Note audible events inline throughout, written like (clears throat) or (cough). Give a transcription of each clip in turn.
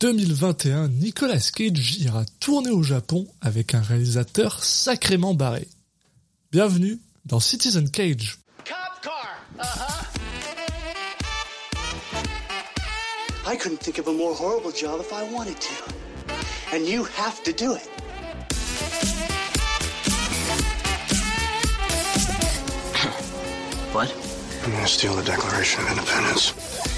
2021, Nicolas Cage ira tourner au Japon avec un réalisateur sacrément barré. Bienvenue dans Citizen Cage. Cop car. Uh-huh. I couldn't think of a more horrible job if I wanted to. And you have to do it. what? I'm gonna steal the Declaration of Independence?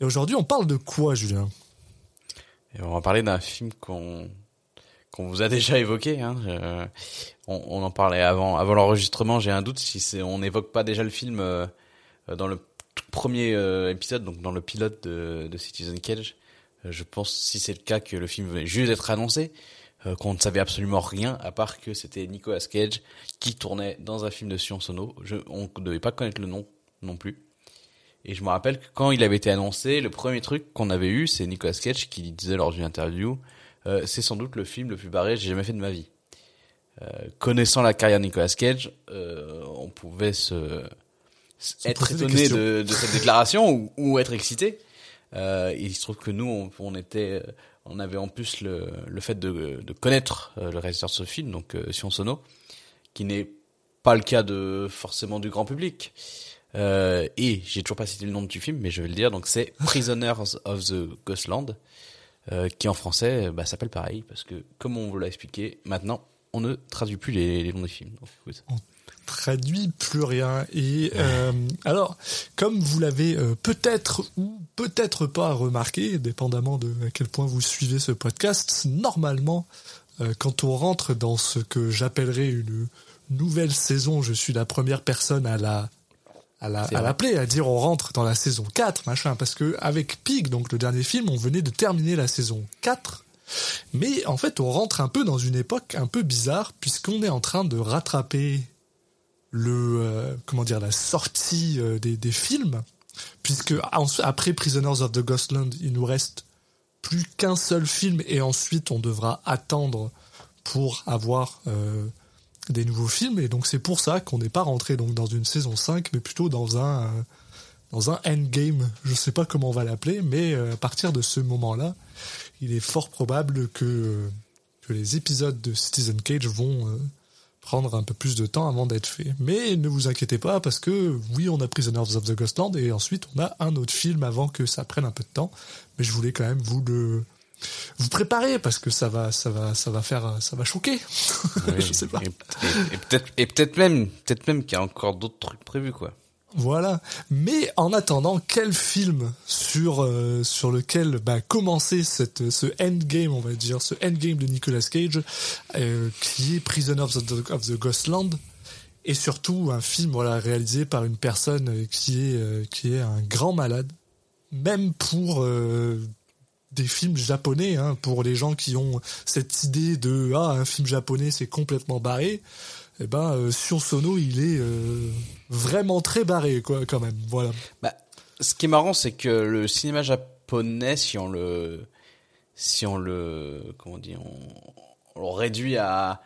Et aujourd'hui, on parle de quoi, Julien? On va parler d'un film qu'on qu'on vous a déjà évoqué. Hein. on, en parlait avant avant l'enregistrement. J'ai un doute si on n'évoque pas déjà le film euh, dans le tout premier euh, épisode, donc dans le pilote de, Citizen Cage. Euh, je pense, si c'est le cas, que le film venait juste d'être annoncé, qu'on ne savait absolument rien à part que c'était Nicolas Cage qui tournait dans un film de Sion Sono. On ne devait pas connaître le nom non plus. Et je me rappelle que quand il avait été annoncé, le premier truc qu'on avait eu, c'est Nicolas Cage qui disait lors d'une interview, euh, c'est sans doute le film le plus barré que j'ai jamais fait de ma vie. Euh, connaissant la carrière de Nicolas Cage, euh, on pouvait se, être étonné de, de, cette déclaration ou, ou, être excité. Euh, il se trouve que nous, on, on, était, on avait en plus le, le fait de, de connaître le réalisateur de ce film, donc Sion Sono, qui n'est pas le cas de forcément du grand public. Euh, et j'ai toujours pas cité le nom du film, mais je vais le dire. Donc c'est (laughs) Prisoners of the Ghostland, euh, qui en français bah, s'appelle pareil parce que comme on vous l'a expliqué, maintenant on ne traduit plus les, les noms des films. Donc, écoute. On traduit plus rien. Et euh, alors, comme vous l'avez euh, peut-être ou peut-être pas remarqué, dépendamment de à quel point vous suivez ce podcast, normalement, quand on rentre dans ce que j'appellerais une nouvelle saison, je suis la première personne à la à la, à l'appeler, à dire on rentre dans la saison 4, machin, parce que avec Pig, donc le dernier film, on venait de terminer la saison 4, mais en fait on rentre un peu dans une époque un peu bizarre, puisqu'on est en train de rattraper le, euh, comment dire, la sortie euh, des, des films, puisque après Prisoners of the Ghostland, il nous reste plus qu'un seul film, et ensuite on devra attendre pour avoir... Euh, des nouveaux films et donc c'est pour ça qu'on n'est pas rentré donc dans une saison 5 mais plutôt dans un euh, dans un endgame, je sais pas comment on va l'appeler mais euh, à partir de ce moment-là, il est fort probable que euh, que les épisodes de Citizen Cage vont prendre un peu plus de temps avant d'être faits. Mais ne vous inquiétez pas parce que oui, on a Prisoners of the Ghostland et ensuite on a un autre film avant que ça prenne un peu de temps, mais je voulais quand même vous le vous préparez parce que ça va, ça va, ça va faire, ça va choquer. Oui, (laughs) je sais pas. Et, peut-être, et peut-être même, peut-être même qu'il y a encore d'autres trucs prévus, quoi. Voilà. Mais en attendant, quel film sur euh, sur lequel bah, commencer cette ce endgame, on va dire, ce endgame de Nicolas Cage, euh, qui est Prisoner of the, of the Ghostland, et surtout un film voilà réalisé par une personne qui est euh, qui est un grand malade, même pour euh, des films japonais hein, pour les gens qui ont cette idée de ah un film japonais c'est complètement barré. Eh ben euh, Sion Sono il est euh, vraiment très barré quoi quand même. Voilà. Bah, ce qui est marrant c'est que le cinéma japonais si on le si on le comment on, on le réduit à,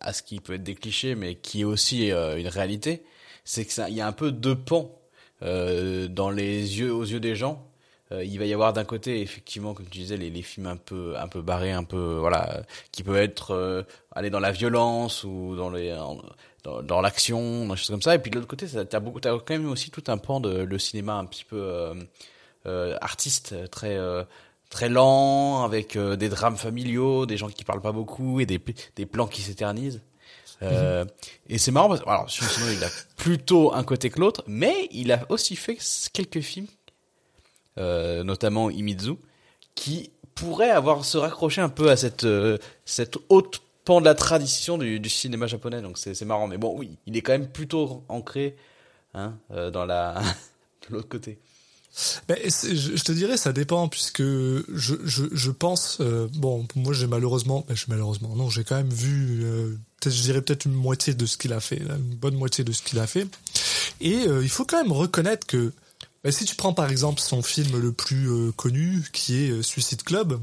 à, ce qui peut être des clichés mais qui est aussi euh, une réalité c'est que ça il y a un peu deux pans dans les yeux aux yeux des gens euh, il va y avoir d'un côté effectivement comme tu disais les, les, films un peu un peu barrés un peu voilà qui peuvent être euh, aller dans la violence ou dans les dans, dans l'action des choses comme ça. Et puis de l'autre côté t'as beaucoup t'as quand même aussi tout un pan de le cinéma un petit peu euh, euh artiste très très lent avec des drames familiaux des gens qui parlent pas beaucoup et des des plans qui s'éternisent. Euh, et c'est marrant parce que, alors, il a plutôt un côté que l'autre, mais il a aussi fait quelques films euh, notamment Imizu, qui pourrait avoir se raccrocher un peu à cette euh, cette haute pan de la tradition du, cinéma japonais. Donc c'est marrant, mais bon, oui, il est quand même plutôt ancré hein, euh, dans la (laughs) de l'autre côté. Ben, je, je te dirais, ça dépend, puisque je, je, je pense, bon, moi j'ai malheureusement, ben, j'ai malheureusement, non, j'ai quand même vu, je dirais peut-être une moitié de ce qu'il a fait, une bonne moitié de ce qu'il a fait. Et il faut quand même reconnaître que, ben, si tu prends par exemple son film le plus euh, connu, qui est euh, Suicide Club,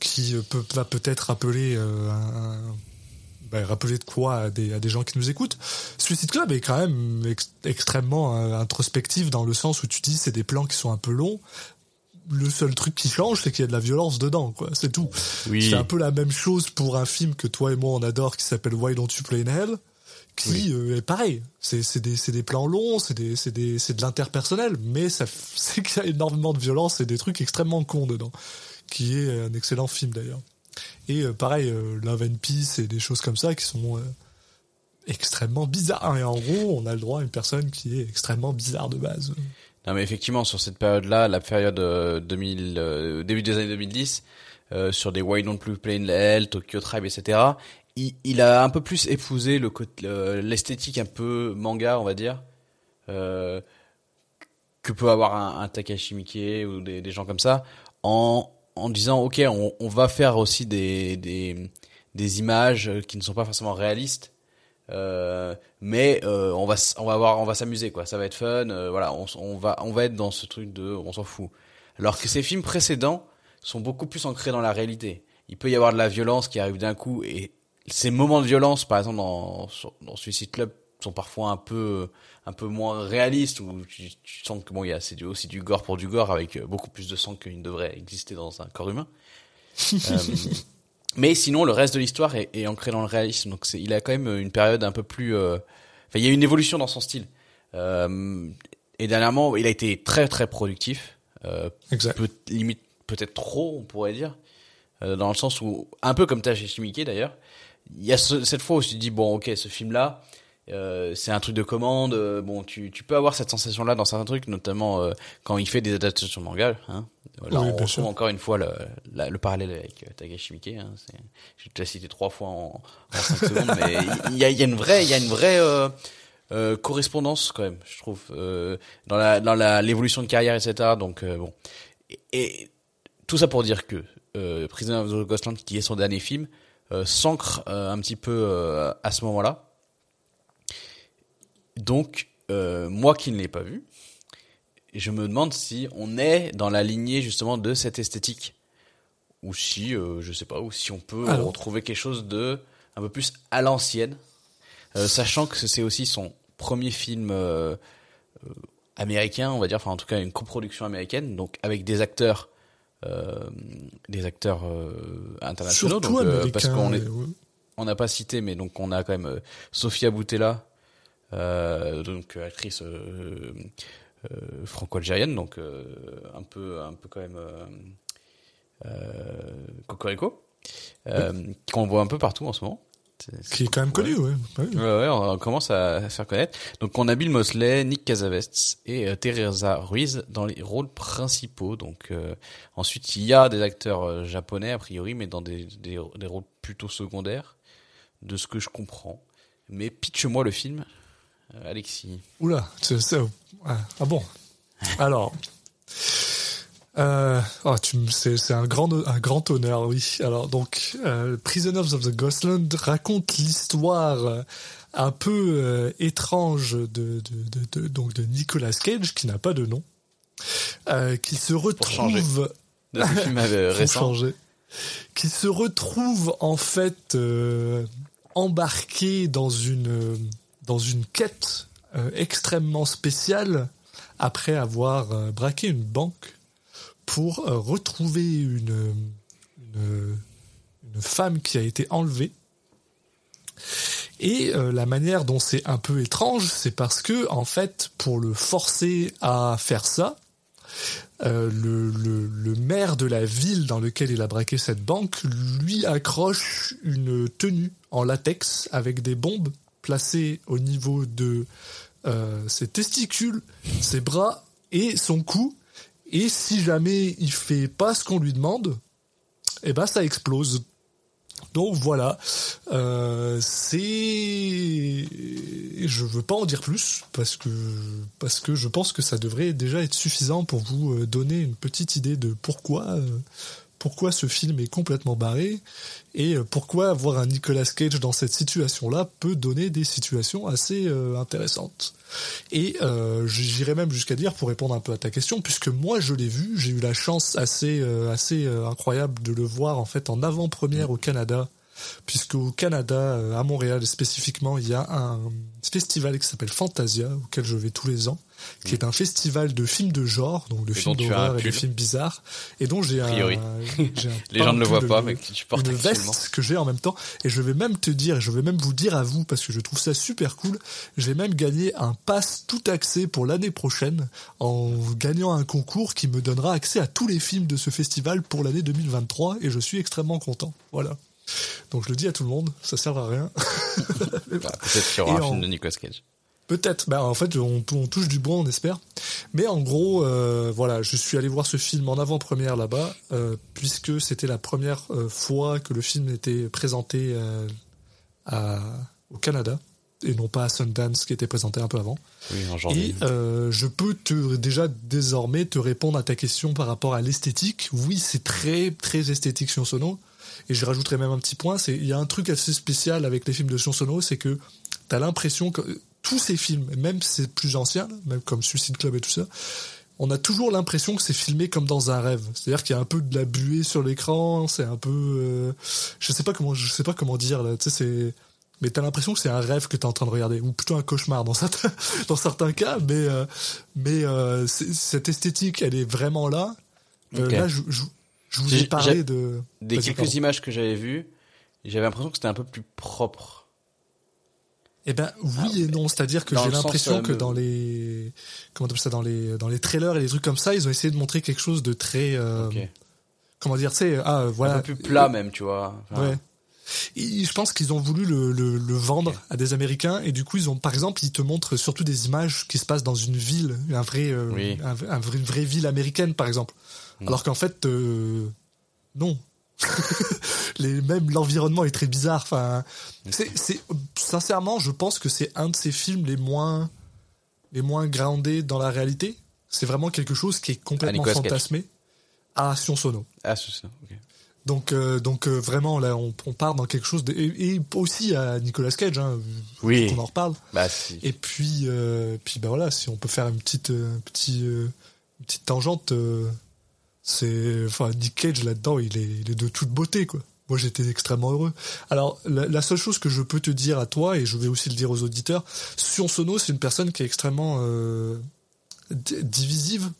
qui euh, peut, va peut-être rappeler euh, un, ben, rappeler de quoi à des, à des gens qui nous écoutent. Suicide Club est quand même ex- extrêmement euh, introspectif dans le sens où tu dis c'est des plans qui sont un peu longs. Le seul truc qui change, c'est qu'il y a de la violence dedans, quoi. C'est tout. Oui. C'est un peu la même chose pour un film que toi et moi on adore qui s'appelle Why Don't You Play in Hell, qui euh, est pareil. C'est c'est des c'est des plans longs, c'est des c'est des c'est de l'interpersonnel, mais ça (laughs) c'est qu'il y a énormément de violence et des trucs extrêmement cons dedans, qui est un excellent film d'ailleurs. Et euh, pareil, euh, Love and Peace et des choses comme ça qui sont euh, extrêmement bizarres. Et en gros, on a le droit à une personne qui est extrêmement bizarre de base. Non mais effectivement sur cette période-là, la période euh, 2000, euh, début des années 2010, euh, sur des Why Don't You Play in Hell, Tokyo Tribe, etc. Il, a un peu plus épousé le l'esthétique un peu manga, on va dire, euh, que peut avoir un, un Takashi ou des, des gens comme ça, en en disant ok, on, on va faire aussi des, des des images qui ne sont pas forcément réalistes. Euh, mais euh, on va on va voir on va s'amuser quoi ça va être fun euh, voilà on, on va on va être dans ce truc de on s'en fout alors que ces films précédents sont beaucoup plus ancrés dans la réalité il peut y avoir de la violence qui arrive d'un coup et ces moments de violence par exemple dans dans Suicide Club sont parfois un peu un peu moins réalistes où tu, tu sens que bon il y a c'est du, aussi du gore pour du gore avec euh, beaucoup plus de sang qu'il ne devrait exister dans un corps humain (laughs) Euh, mais sinon, le reste de l'histoire est, est ancré dans le réalisme. Donc, c'est, il a quand même une période un peu plus. euh, Enfin, il y a une évolution dans son style. Euh, et dernièrement, il a été très très productif. Euh, Exact. peut, limite peut-être trop, on pourrait dire, euh, dans le sens où un peu comme Takeshi Miike d'ailleurs. Il y a ce- cette fois où tu te dis bon, ok, ce film-là, euh, c'est un truc de commande. euh, bon, tu, tu peux avoir cette sensation-là dans certains trucs, notamment euh, quand il fait des adaptations de manga. Hein. Là, Oui, on retrouve encore une fois le, la- le parallèle avec euh, Takashi Miike. Hein. Te l'ai cité trois fois en, en cinq (laughs) secondes, mais il y a, y a une vraie, il y a une vraie euh, euh, correspondance quand même, je trouve, euh, dans la dans la l'évolution de carrière, etc. Donc euh, bon, et, et tout ça pour dire que euh, Prisoner of the Ghostland, qui est son dernier film, s'ancre euh, un petit peu euh, à ce moment-là. Donc, euh, moi qui ne l'ai pas vu, je me demande si on est dans la lignée justement de cette esthétique, ou si, euh, je sais pas, ou si on peut Alors. retrouver quelque chose de un peu plus à l'ancienne, euh, sachant que c'est aussi son premier film euh, euh, américain, on va dire, enfin en tout cas une coproduction américaine, donc avec des acteurs, euh, des acteurs euh, internationaux, Surtout donc, euh, parce qu'on est, et ouais. on n'a pas cité, mais donc on a quand même euh, Sofia Boutella, euh, donc euh, actrice euh, euh, franco-algérienne, donc euh, un peu, un peu quand même euh, euh, cocorico, euh, qu'on voit un peu partout en ce moment. C'est- c'est Qui est quand même connu, ouais. Ouais. Ouais, ouais, on commence à se faire connaître. Donc on a Bill Mosley, Nick Cassavetes et euh, Teresa Ruiz dans les rôles principaux. Donc euh, ensuite il y a des acteurs euh, japonais a priori, mais dans des, des, des rôles plutôt secondaires, de ce que je comprends. Mais pitch-moi le film, euh, Alexis. Oula, c'est ça. Ah, ah bon. Alors. Euh, oh, c'est, c'est un grand, un grand honneur, oui. Alors donc, euh, Prisoners of the Ghostland raconte l'histoire euh, un peu euh, étrange de, de, de, de- donc de Nicolas Cage qui n'a pas de nom, euh, qui se changer. retrouve De ce film (laughs) récent. changer. Qui se retrouve en fait embarqué dans une dans une quête extrêmement spéciale après avoir braqué une banque pour euh, retrouver une, femme qui a été enlevée. Et euh, la manière dont c'est un peu étrange, c'est parce que en fait, pour le forcer à faire ça, euh, le, maire de la ville dans lequel il a braqué cette banque lui accroche une tenue en latex avec des bombes placées au niveau de ses testicules, ses bras et son cou. Et si jamais il fait pas ce qu'on lui demande, eh ben ça explose. Donc voilà, euh, c'est, je veux pas en dire plus parce que parce que je pense que ça devrait déjà être suffisant pour vous euh, donner une petite idée de pourquoi euh, pourquoi ce film est complètement barré et euh, pourquoi avoir un Nicolas Cage dans cette situation-là peut donner des situations assez euh, intéressantes. Et euh, j'irais même jusqu'à dire, pour répondre un peu à ta question, puisque moi je l'ai vu, j'ai eu la chance assez euh, assez incroyable de le voir en fait en avant-première au Canada puisque au Canada, euh, à Montréal spécifiquement, il y a un festival qui s'appelle Fantasia, auquel je vais tous les ans, qui est un festival de films de genre, donc de Et films d'horreur et de films bizarres, et dont j'ai un, un- (laughs) Les pas gens ne le voient pas, une- mais tu portes une veste que j'ai en même temps, et je vais même te dire, je vais même vous dire à vous, parce que je trouve ça super cool, j'ai même gagné un pass tout accès pour l'année prochaine, en gagnant un concours qui me donnera accès à tous les films de ce festival pour l'année 2023, et je suis extrêmement content. Voilà. Donc je le dis à tout le monde, ça sert à rien. (laughs) Bah, Peut-être qu'il y aura Et un en- film de Nicolas Cage. Peut-être. Bah, en fait, on, on touche du bois, on espère. Mais en gros, euh, voilà, je suis allé voir ce film en avant-première là-bas, euh, puisque c'était la première euh, fois que le film était présenté à- au Canada et non pas à Sundance qui était présenté un peu avant. Oui, en. Et je peux te déjà désormais te répondre à ta question par rapport à l'esthétique. Oui, c'est très très esthétique Sion Sono. Et je rajouterais même un petit point, c'est il y a un truc assez spécial avec les films de Sion Sono, c'est que t'as l'impression que tous ces films, même ces plus anciens, même comme Suicide Club et tout ça, on a toujours l'impression que c'est filmé comme dans un rêve. C'est-à-dire qu'il y a un peu de la buée sur l'écran, c'est un peu, euh, je sais pas comment, je sais pas comment dire là. Tu sais, c'est, mais t'as l'impression que c'est un rêve que t'es en train de regarder, ou plutôt un cauchemar dans certains, (laughs) dans certains cas. Mais, euh, mais euh, cette esthétique, elle est vraiment là. Euh. Là, je, je, je vous ai parlé de Des quelques pardon. images que j'avais vues, j'avais l'impression que c'était un peu plus propre. Eh ben oui et non, c'est-à-dire que j'ai l'impression euh, que dans les comment on ça dans les dans les trailers et les trucs comme ça, ils ont essayé de montrer quelque chose de très euh, comment dire, tu sais, ah voilà, un peu plus plat même, tu vois. Enfin, Ouais. Et je pense qu'ils ont voulu le, le, le vendre à des Américains et du coup ils ont par exemple ils te montrent surtout des images qui se passent dans une ville, un vrai, euh, Oui. un, un vrai- une vraie ville américaine par exemple. Alors qu'en fait euh, non. (laughs) Les, même l'environnement est très bizarre. Enfin, c'est, c'est sincèrement, je pense que c'est un de ces films les moins les moins groundés dans la réalité. C'est vraiment quelque chose qui est complètement Cage. fantasmé. À Sion Sono. Ah, ça. ok. Donc, euh, donc euh, vraiment, là, on, on part dans quelque chose de, et, et aussi à Nicolas Cage, hein, Oui. qu'on en reparle. Bah, si. Et puis, euh, puis bah voilà, si on peut faire une petite, euh, petit, une petite tangente, c'est, enfin, Nick Cage là-dedans, il est, il est de toute beauté, quoi. Moi, j'étais extrêmement heureux. Alors, la, la seule chose que je peux te dire à toi, et je vais aussi le dire aux auditeurs, Sion Sono, c'est une personne qui est extrêmement euh, di- divisive.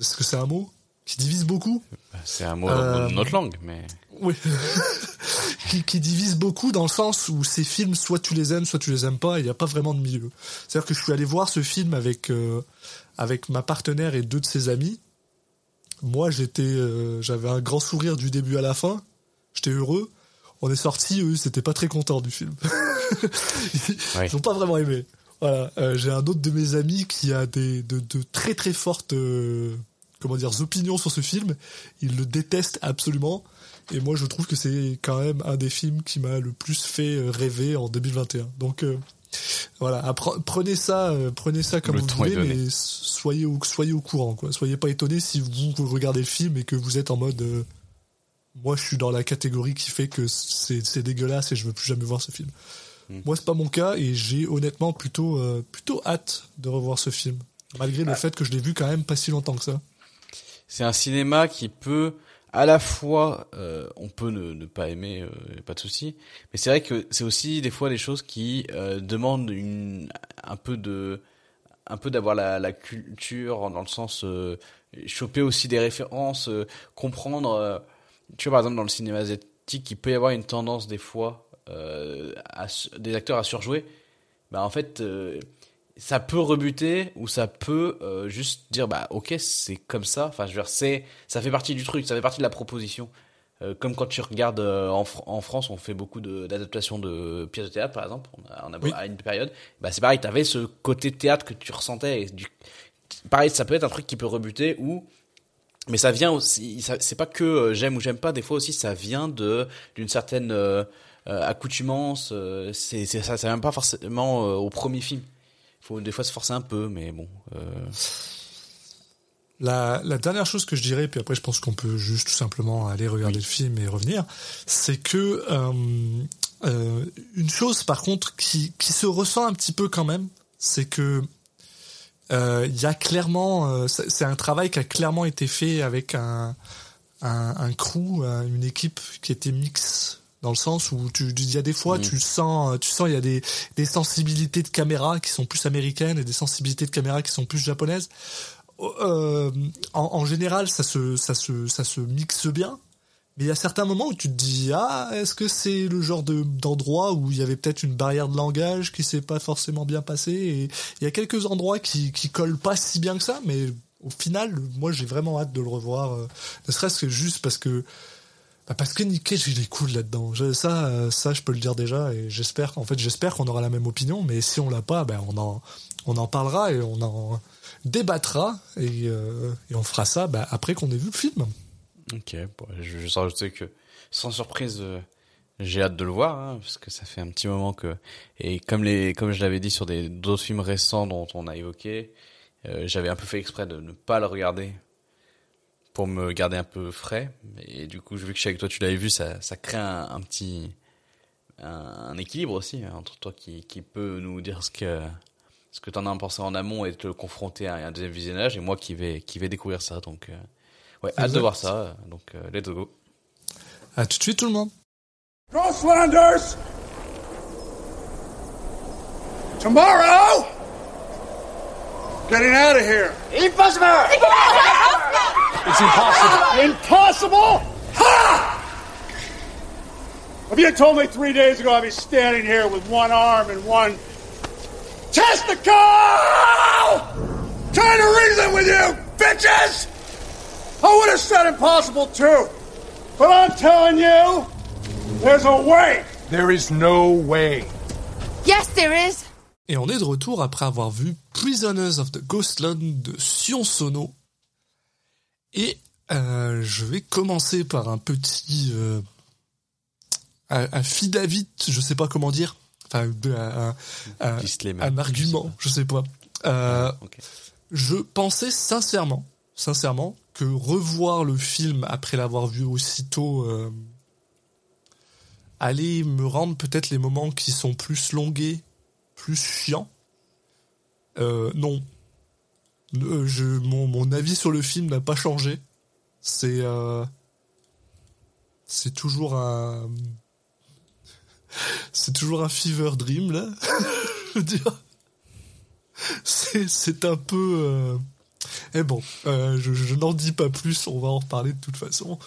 Est-ce que c'est un mot qui divise beaucoup? C'est un mot Euh, de notre langue, mais. oui. (laughs) qui, qui divise beaucoup dans le sens où ces films, soit tu les aimes, soit tu les aimes pas, il n'y a pas vraiment de milieu. C'est-à-dire que je suis allé voir ce film avec, euh, avec ma partenaire et deux de ses amis. Moi, j'étais, euh, j'avais un grand sourire du début à la fin. J'étais heureux. On est sortis, eux, ils étaient pas très contents du film. (laughs) ils Ouais. n'ont pas vraiment aimé. Voilà. Euh, J'ai un autre de mes amis qui a des, de, de très très fortes, euh, comment dire, opinions sur ce film. Il le déteste absolument. Et moi, je trouve que c'est quand même un des films qui m'a le plus fait rêver en 2021. Donc voilà, appre- prenez ça, euh, prenez ça comme Le vous voulez, mais soyez au, soyez au courant, quoi. Soyez pas étonnés si vous regardez le film et que vous êtes en mode, euh, moi, je suis dans la catégorie qui fait que c'est c'est dégueulasse et je veux plus jamais voir ce film. Hmm. Moi, c'est pas mon cas et j'ai honnêtement plutôt, euh, plutôt hâte de revoir ce film, malgré le Ah. fait que je l'ai vu quand même pas si longtemps que ça. C'est un cinéma qui peut, à la fois, euh, on peut ne, ne pas aimer, euh, pas de souci, mais c'est vrai que c'est aussi des fois des choses qui euh, demandent une, un peu de, un peu d'avoir la, la culture dans le sens euh, choper aussi des références, euh, comprendre. euh, tu vois par exemple dans le cinéma asiatique, il peut y avoir une tendance des fois à, des acteurs à surjouer. Bah en fait. Ça peut rebuter ou ça peut euh, juste dire bah ok c'est comme ça enfin je veux dire c'est ça fait partie du truc ça fait partie de la proposition Euh, comme quand tu regardes euh, en, Fr- en France on fait beaucoup de- d'adaptations de, pièces de théâtre par exemple on a, on a Oui. à une période bah c'est pareil t'avais ce côté théâtre que tu ressentais et du pareil ça peut être un truc qui peut rebuter ou mais ça vient aussi, c'est pas que euh, j'aime ou j'aime pas. Des fois aussi, ça vient de d'une certaine euh, euh, accoutumance. euh, c'est c'est ça, ça vient pas forcément euh, au premier film. Faut des fois se forcer un peu, mais bon. euh, La, la dernière chose que je dirais, puis après je pense qu'on peut juste tout simplement aller regarder le film et revenir, c'est que euh, euh, une chose par contre qui, qui se ressent un petit peu quand même, c'est que il y a clairement, c'est un travail qui a clairement été fait avec un, un, un crew, une équipe qui était mix dans le sens où tu il y a des fois Mhm. tu sens tu sens il y a des des sensibilités de caméra qui sont plus américaines et des sensibilités de caméra qui sont plus japonaises euh, en, en général, ça se, ça se, ça se mixe bien. Mais il y a certains moments où tu te dis ah est-ce que c'est le genre de d'endroit où il y avait peut-être une barrière de langage qui s'est pas forcément bien passée et il y a quelques endroits qui qui collent pas si bien que ça mais au final moi j'ai vraiment hâte de le revoir euh, ne serait-ce que juste parce que bah, parce que Nick Cage il est cool là-dedans ça euh, ça je peux le dire déjà et j'espère en fait j'espère qu'on aura la même opinion mais si on l'a pas ben on en on en parlera et on en débattra et, euh, et on fera ça bah, après qu'on ait vu le film. Ok, je vais rajouter que sans surprise, euh, j'ai hâte de le voir hein, parce que ça fait un petit moment que et comme les comme je l'avais dit sur des d'autres films récents dont on a évoqué, j'avais un peu fait exprès de ne pas le regarder pour me garder un peu frais et du coup vu que je suis avec toi tu l'avais vu ça ça crée un, un petit un, un équilibre aussi hein, entre toi qui qui peut nous dire ce que ce que t'en as pensé en amont et te confronter à un deuxième visionnage et moi qui vais qui vais découvrir ça donc euh, ouais hâte de voir ça donc euh, let's go À tout de suite tout le monde. Crosslanders! Tomorrow! Getting out of here! Impossible! It's impossible. Impossible? Ha! If you had told me three days ago I'd be standing here with one arm and one testicle! Trying to reason with you, bitches! I would have said impossible too. But I'm telling you, there's a way. There is no way. Yes, there is. Et on est de retour après avoir vu Prisoners of the Ghostland de Sion Sono. Et euh, je vais commencer par un petit euh, un, un fidavit, je sais pas comment dire, enfin un, un- un argument, je sais pas. Euh, je pensais sincèrement, sincèrement, que revoir le film après l'avoir vu aussitôt euh, allait me rendre peut-être les moments qui sont plus longués, plus chiants. Euh, non. Euh, je, mon, mon avis sur le film n'a pas changé. C'est euh, c'est toujours un (laughs) c'est toujours un fever dream là. (laughs) je veux dire c'est un peu euh... eh bon euh, je, je n'en dis pas plus on va en reparler de toute façon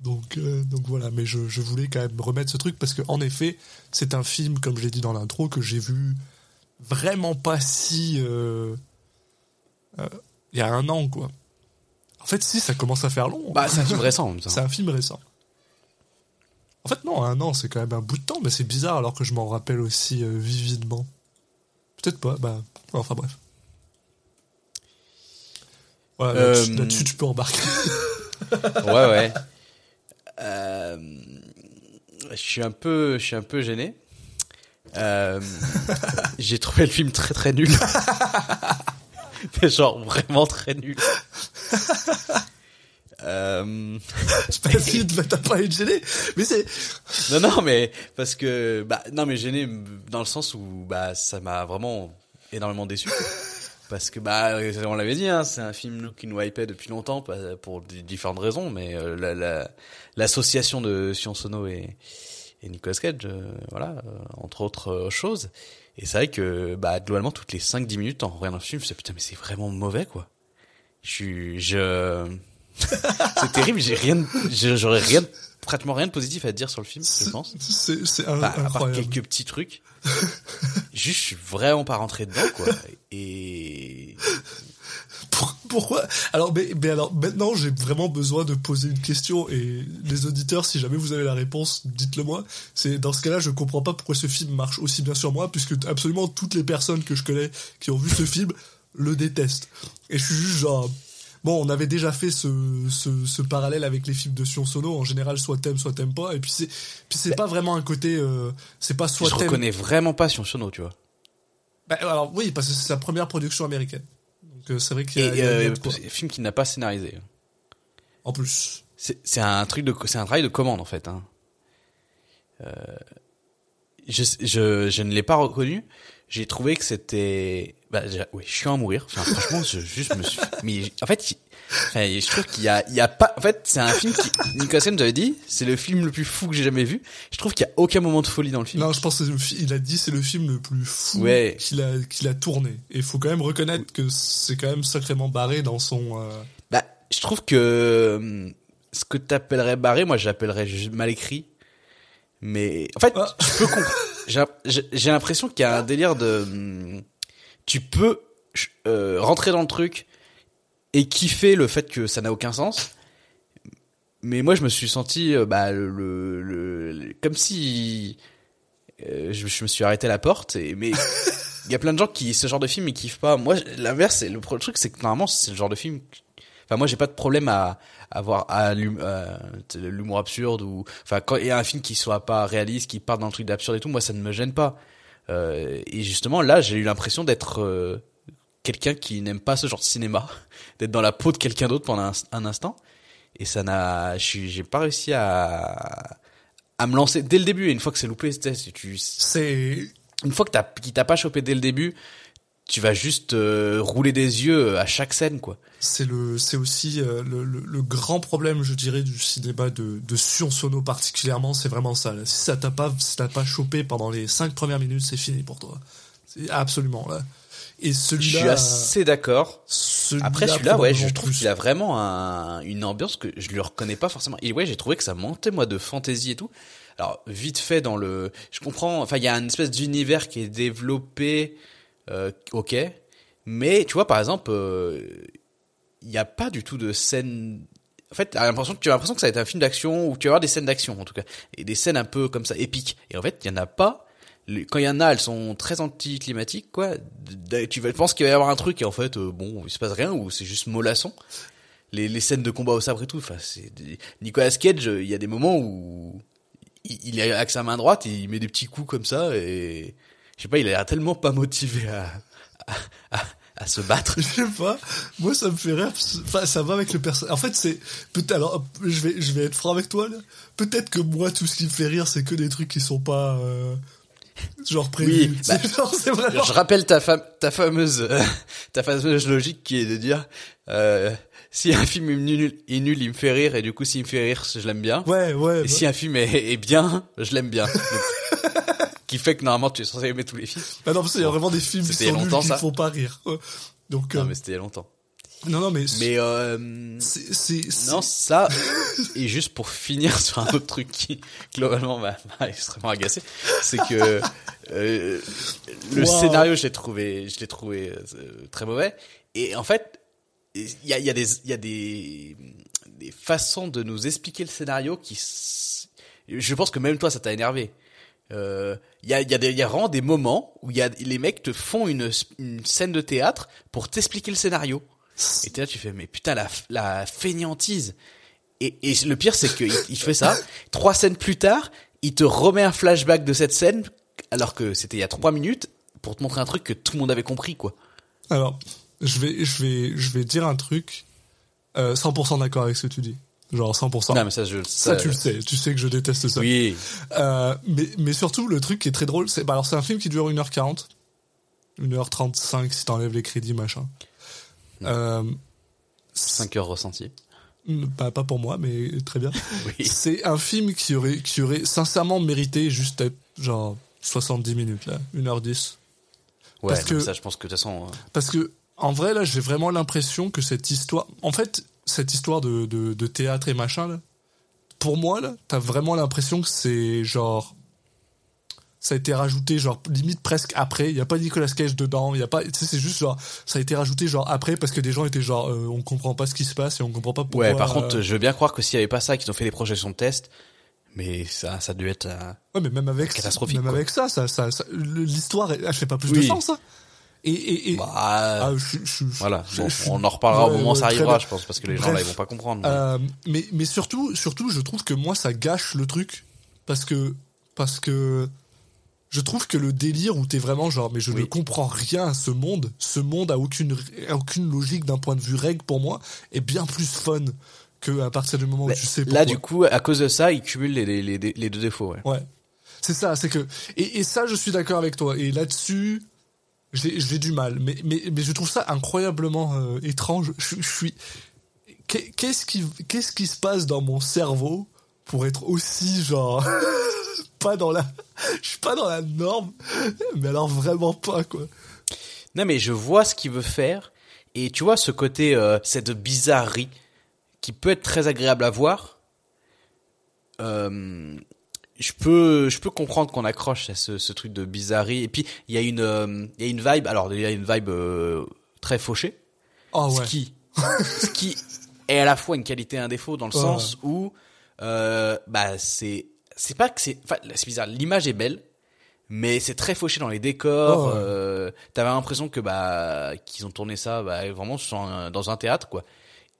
donc donc voilà mais je, je voulais quand même remettre ce truc parce que en effet c'est un film comme je l'ai dit dans l'intro que j'ai vu vraiment pas si euh, il y a un an quoi en fait si ça commence à faire long Bah, c'est un film récent, en même temps. c'est un film récent en fait non un an c'est quand même un bout de temps mais c'est bizarre alors que je m'en rappelle aussi euh, vividement peut-être pas bah enfin bref voilà, là-dessus, Euh, là-dessus, tu peux embarquer (laughs) Ouais, ouais. Euh, je suis un peu, je suis un peu gêné. (laughs) J'ai trouvé le film très très nul. (laughs) Mais genre vraiment très nul. (laughs) Euh, t'as pas à être gêné mais c'est non non mais parce que bah non mais gêné dans le sens où bah ça m'a vraiment énormément déçu. Parce que bah on l'avait dit hein, c'est un film qui nous hypait depuis longtemps pas- pour di- différentes raisons mais euh, la- la- l'association de Sion Sono et et Nicolas Cage euh, voilà euh, entre autres euh, choses et c'est vrai que bah globalement toutes les 5 10 minutes en regardant le film je me disais, putain mais c'est vraiment mauvais quoi. Je suis je (laughs) c'est terrible, j'ai rien j'aurais rien pratiquement rien de positif à dire sur le film, je pense. c'est c'est un- Bah, à part quelques petits trucs. (laughs) Juste, je suis vraiment pas rentré dedans, quoi. Et pourquoi alors mais, mais alors maintenant j'ai vraiment besoin de poser une question et les auditeurs si jamais vous avez la réponse dites-le moi c'est dans ce cas-là je comprends pas pourquoi ce film marche aussi bien sur moi puisque absolument toutes les personnes que je connais qui ont vu ce film le détestent et je suis juste genre bon, on avait déjà fait ce, ce, ce parallèle avec les films de Sion Sono. En général, soit t'aimes, soit t'aimes pas. Et puis c'est, puis c'est pas vraiment un côté, euh, c'est pas soit je t'aimes. reconnais vraiment pas Sion Sono, tu vois. Bah, alors oui, parce que c'est sa première production américaine. Donc euh, c'est vrai qu'il y a, Et euh, un film qu'il n'a pas scénarisé. En plus. C'est c'est un truc de, c'est un travail de commande en fait. Hein. Euh, je, je, je ne l'ai pas reconnu. J'ai trouvé que c'était, bah, oui, chiant à mourir. Enfin, franchement, je juste me suis, mais en fait, je trouve qu'il y a, il y a pas, en fait, c'est un film qui, Nicholson nous avait dit, c'est le film le plus fou que j'ai jamais vu. Je trouve qu'il y a aucun moment de folie dans le film. Non, je pense qu'il a dit c'est le film le plus fou Ouais. qu'il a qu'il a tourné. Et il faut quand même reconnaître que c'est quand même sacrément barré dans son. euh, Bah, je trouve que hum, ce que t'appellerais barré, moi j'appellerais mal écrit. Mais en fait, Ah. tu peux comprendre. J'ai l'impression qu'il y a un délire de. hum, Tu peux euh, rentrer dans le truc et kiffer le fait que ça n'a aucun sens. Mais moi, je me suis senti euh, bah, le, le, le- comme si euh, je, je me suis arrêté à la porte. Et mais (laughs) il y a plein de gens qui ce genre de film ils kiffent pas. Moi, l'inverse, c'est le truc, c'est que normalement c'est le genre de film. Enfin, moi, j'ai pas de problème à à voir à euh, l'humour absurde ou enfin quand il y a un film qui soit pas réaliste, qui part dans le truc d'absurde et tout, moi ça ne me gêne pas. Euh, et justement là, j'ai eu l'impression d'être euh, quelqu'un qui n'aime pas ce genre de cinéma, (laughs) d'être dans la peau de quelqu'un d'autre pendant un, un instant. Et ça n'a, j'ai pas réussi à à me lancer dès le début. Et une fois que c'est loupé, C'est une fois que t'as qui t'a pas chopé dès le début, tu vas juste euh, rouler des yeux à chaque scène quoi. c'est le c'est aussi euh, le, le, le grand problème je dirais du cinéma de de Sion Sono particulièrement c'est vraiment ça là. si ça t'a pas si t'as pas chopé pendant les cinq premières minutes c'est fini pour toi c'est absolument là et Je celui-là suis assez d'accord. celui-là, Après celui-là, ouais, je trouve qu'il a vraiment un, une ambiance que je lui reconnais pas forcément. Et ouais, j'ai trouvé que ça montait moi de fantaisie et tout. Alors vite fait dans le, je comprends. Enfin, il y a une espèce d'univers qui est développé, ok. Mais tu vois, par exemple, euh, il n'y a pas du tout de scène. En fait, l'impression tu as l'impression que ça va être un film d'action ou tu vas avoir des scènes d'action en tout cas et des scènes un peu comme ça épiques. Et en fait, il y en a pas. Quand il y en a, elles sont très anticlimatiques quoi. Tu penses qu'il va y avoir un truc et en fait, euh, bon, il se passe rien ou c'est juste mollasson. Les, les scènes de combat au sabre et tout, enfin, Nicolas Cage. euh, Il y a des moments où il, il est avec sa main droite, il met des petits coups comme ça et je sais pas, il a l'air tellement pas motivé à, à, à- à se battre. (laughs) je sais pas moi ça me fait rire enfin ça va avec le personnage en fait c'est peut-être alors je vais je vais être franc avec toi peut-être que moi tout ce qui me fait rire c'est que des trucs qui sont pas euh, genre prévus Oui, C'est (laughs) bah, genre, vraiment Je rappelle ta, fam- ta fameuse euh, (laughs) ta fameuse logique qui est de dire euh, si un film est nul, est nul, il me fait rire et du coup s'il me fait rire, je l'aime bien. ouais ouais Et si un film est, est bien, je l'aime bien. Donc, qui fait que normalement tu es censé aimer tous les films. Bah non, parce qu'il y a vraiment des films qui sont nuls qui ne font pas rire. Donc, Non euh, mais c'était il y a longtemps. non, non, mais, Mais euh, c'est, non ça (laughs) et juste pour finir sur un autre truc qui globalement m'a extrêmement agacé, c'est que euh, le Wow. scénario je l'ai trouvé je l'ai trouvé euh, très mauvais et en fait il y a, y a des y a des des façons de nous expliquer le scénario qui je pense que même toi ça t'a énervé euh, il y a y a des y a vraiment des moments où y a les mecs te font une scène de théâtre pour t'expliquer le scénario. Et là tu fais mais putain la la fainéantise. Et, et le pire c'est qu'il il fait ça. Trois scènes plus tard il te remet un flashback de cette scène alors que c'était il y a trois minutes pour te montrer un truc que tout le monde avait compris quoi. Alors, je vais, je vais, je vais dire un truc, euh, 100% d'accord avec ce que tu dis. Genre 100%. non mais ça je ça, tu le sais. Tu sais que je déteste ça. oui Euh, mais, mais surtout, le truc qui est très drôle, c'est, bah alors c'est un film qui dure 1h40. 1h35 si t'enlèves les crédits, machin. Euh, 5 heures ressenti pas, pas pour moi, mais très bien. (laughs) oui C'est un film qui aurait, qui aurait sincèrement mérité juste être genre 70 minutes là, 1h10. ouais parce que- ça je pense que de toute façon euh, Parce que en vrai là, j'ai vraiment l'impression que cette histoire, en fait, cette histoire de, de, de théâtre et machin là, pour moi là, t'as vraiment l'impression que c'est genre ça a été rajouté genre limite presque après. Il y a pas Nicolas Cage dedans. Il y a pas. Tu sais, c'est juste genre ça a été rajouté genre après parce que des gens étaient genre euh, on comprend pas ce qui se passe et on comprend pas pourquoi. ouais par contre euh, je veux bien croire que s'il y avait pas ça qu'ils ont fait des projections de test mais ça ça a dû être euh, Ouais, mais même avec Catastrophique, même quoi. avec ça, ça, ça, ça- l'histoire, elle, fait pas plus Oui. de sens. hein. Et, et, et Bah, ah, je, je- je- voilà. je- Bon, je- on en reparlera au moment où ça arrivera, je pense, parce que les gens là, ils vont pas comprendre. mais- Euh, mais mais surtout surtout je trouve que moi ça gâche le truc parce que parce que je trouve que le délire où t'es vraiment genre mais je Oui. ne comprends rien à ce monde ce monde a aucune a aucune logique d'un point de vue règle pour moi est bien plus fun que à partir du moment Mais où tu sais là, pourquoi. du coup, à cause de ça, ils cumulent les, les, les, les deux défauts. Ouais. Ouais. C'est ça, c'est que et, et ça je suis d'accord avec toi et là-dessus j'ai du mal mais mais mais je trouve ça incroyablement euh, étrange. Je, suis qu'est- qu'est-ce qui qu'est-ce qui se passe dans mon cerveau pour être aussi genre (laughs) pas dans la je suis pas dans la norme mais alors vraiment pas quoi. Non, mais je vois ce qu'il veut faire. Et tu vois, ce côté, euh, cette bizarrerie qui peut être très agréable à voir. Euh, je peux, je peux comprendre qu'on accroche à ce, ce truc de bizarrerie. Et puis, il y a une, euh, il y a une vibe. Alors, il y a une vibe euh, très fauchée. Oh ouais. Ce qui, ce qui est à la fois une qualité et un défaut dans le sens où, euh, bah, c'est, c'est pas que c'est, enfin, c'est bizarre. L'image est belle, mais c'est très fauché dans les décors. Oh, ouais. T'avais l'impression que bah qu'ils ont tourné ça bah, vraiment dans un théâtre quoi.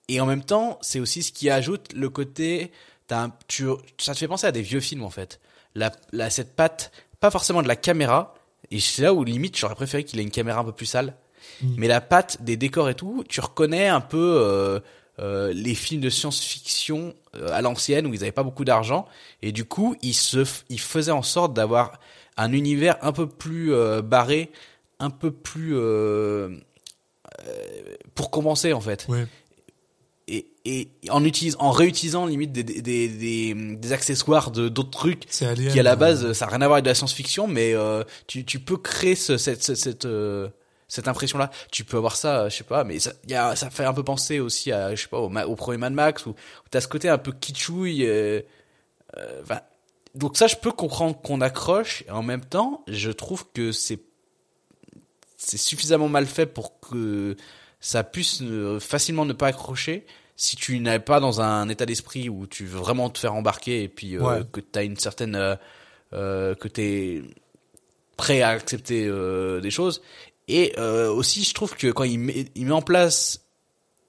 Et en même temps, c'est aussi ce qui ajoute le côté, t'as un, tu, ça te fait penser à des vieux films en fait. La, la cette patte, pas forcément de la caméra. Et c'est là où limite j'aurais préféré qu'il ait une caméra un peu plus sale. Mm. Mais la patte des décors et tout, tu reconnais un peu euh, euh, les films de science-fiction euh, à l'ancienne où ils avaient pas beaucoup d'argent et du coup ils se, f- ils faisaient en sorte d'avoir un univers un peu plus barré, un peu plus pour commencer en fait. Ouais. Et, en utilisant, en réutilisant limite des, des, des, des, des accessoires de d'autres trucs qui à la euh, base ça n'a rien à voir avec de la science-fiction, mais euh, tu, tu peux créer ce, cette cette cette, euh, cette impression-là. Tu peux avoir ça, euh, je sais pas, mais ça, y a, ça fait un peu penser aussi à, je sais pas, au, au premier Mad Max où, où t'as ce côté un peu kitschouille. Euh, euh, donc ça, je peux comprendre qu'on accroche, et en même temps, je trouve que c'est c'est suffisamment mal fait pour que ça puisse facilement ne pas accrocher si tu n'es pas dans un état d'esprit où tu veux vraiment te faire embarquer et puis euh, Ouais. que tu as une certaine euh, euh, que tu es prêt à accepter des choses et aussi je trouve que quand il met, il met en place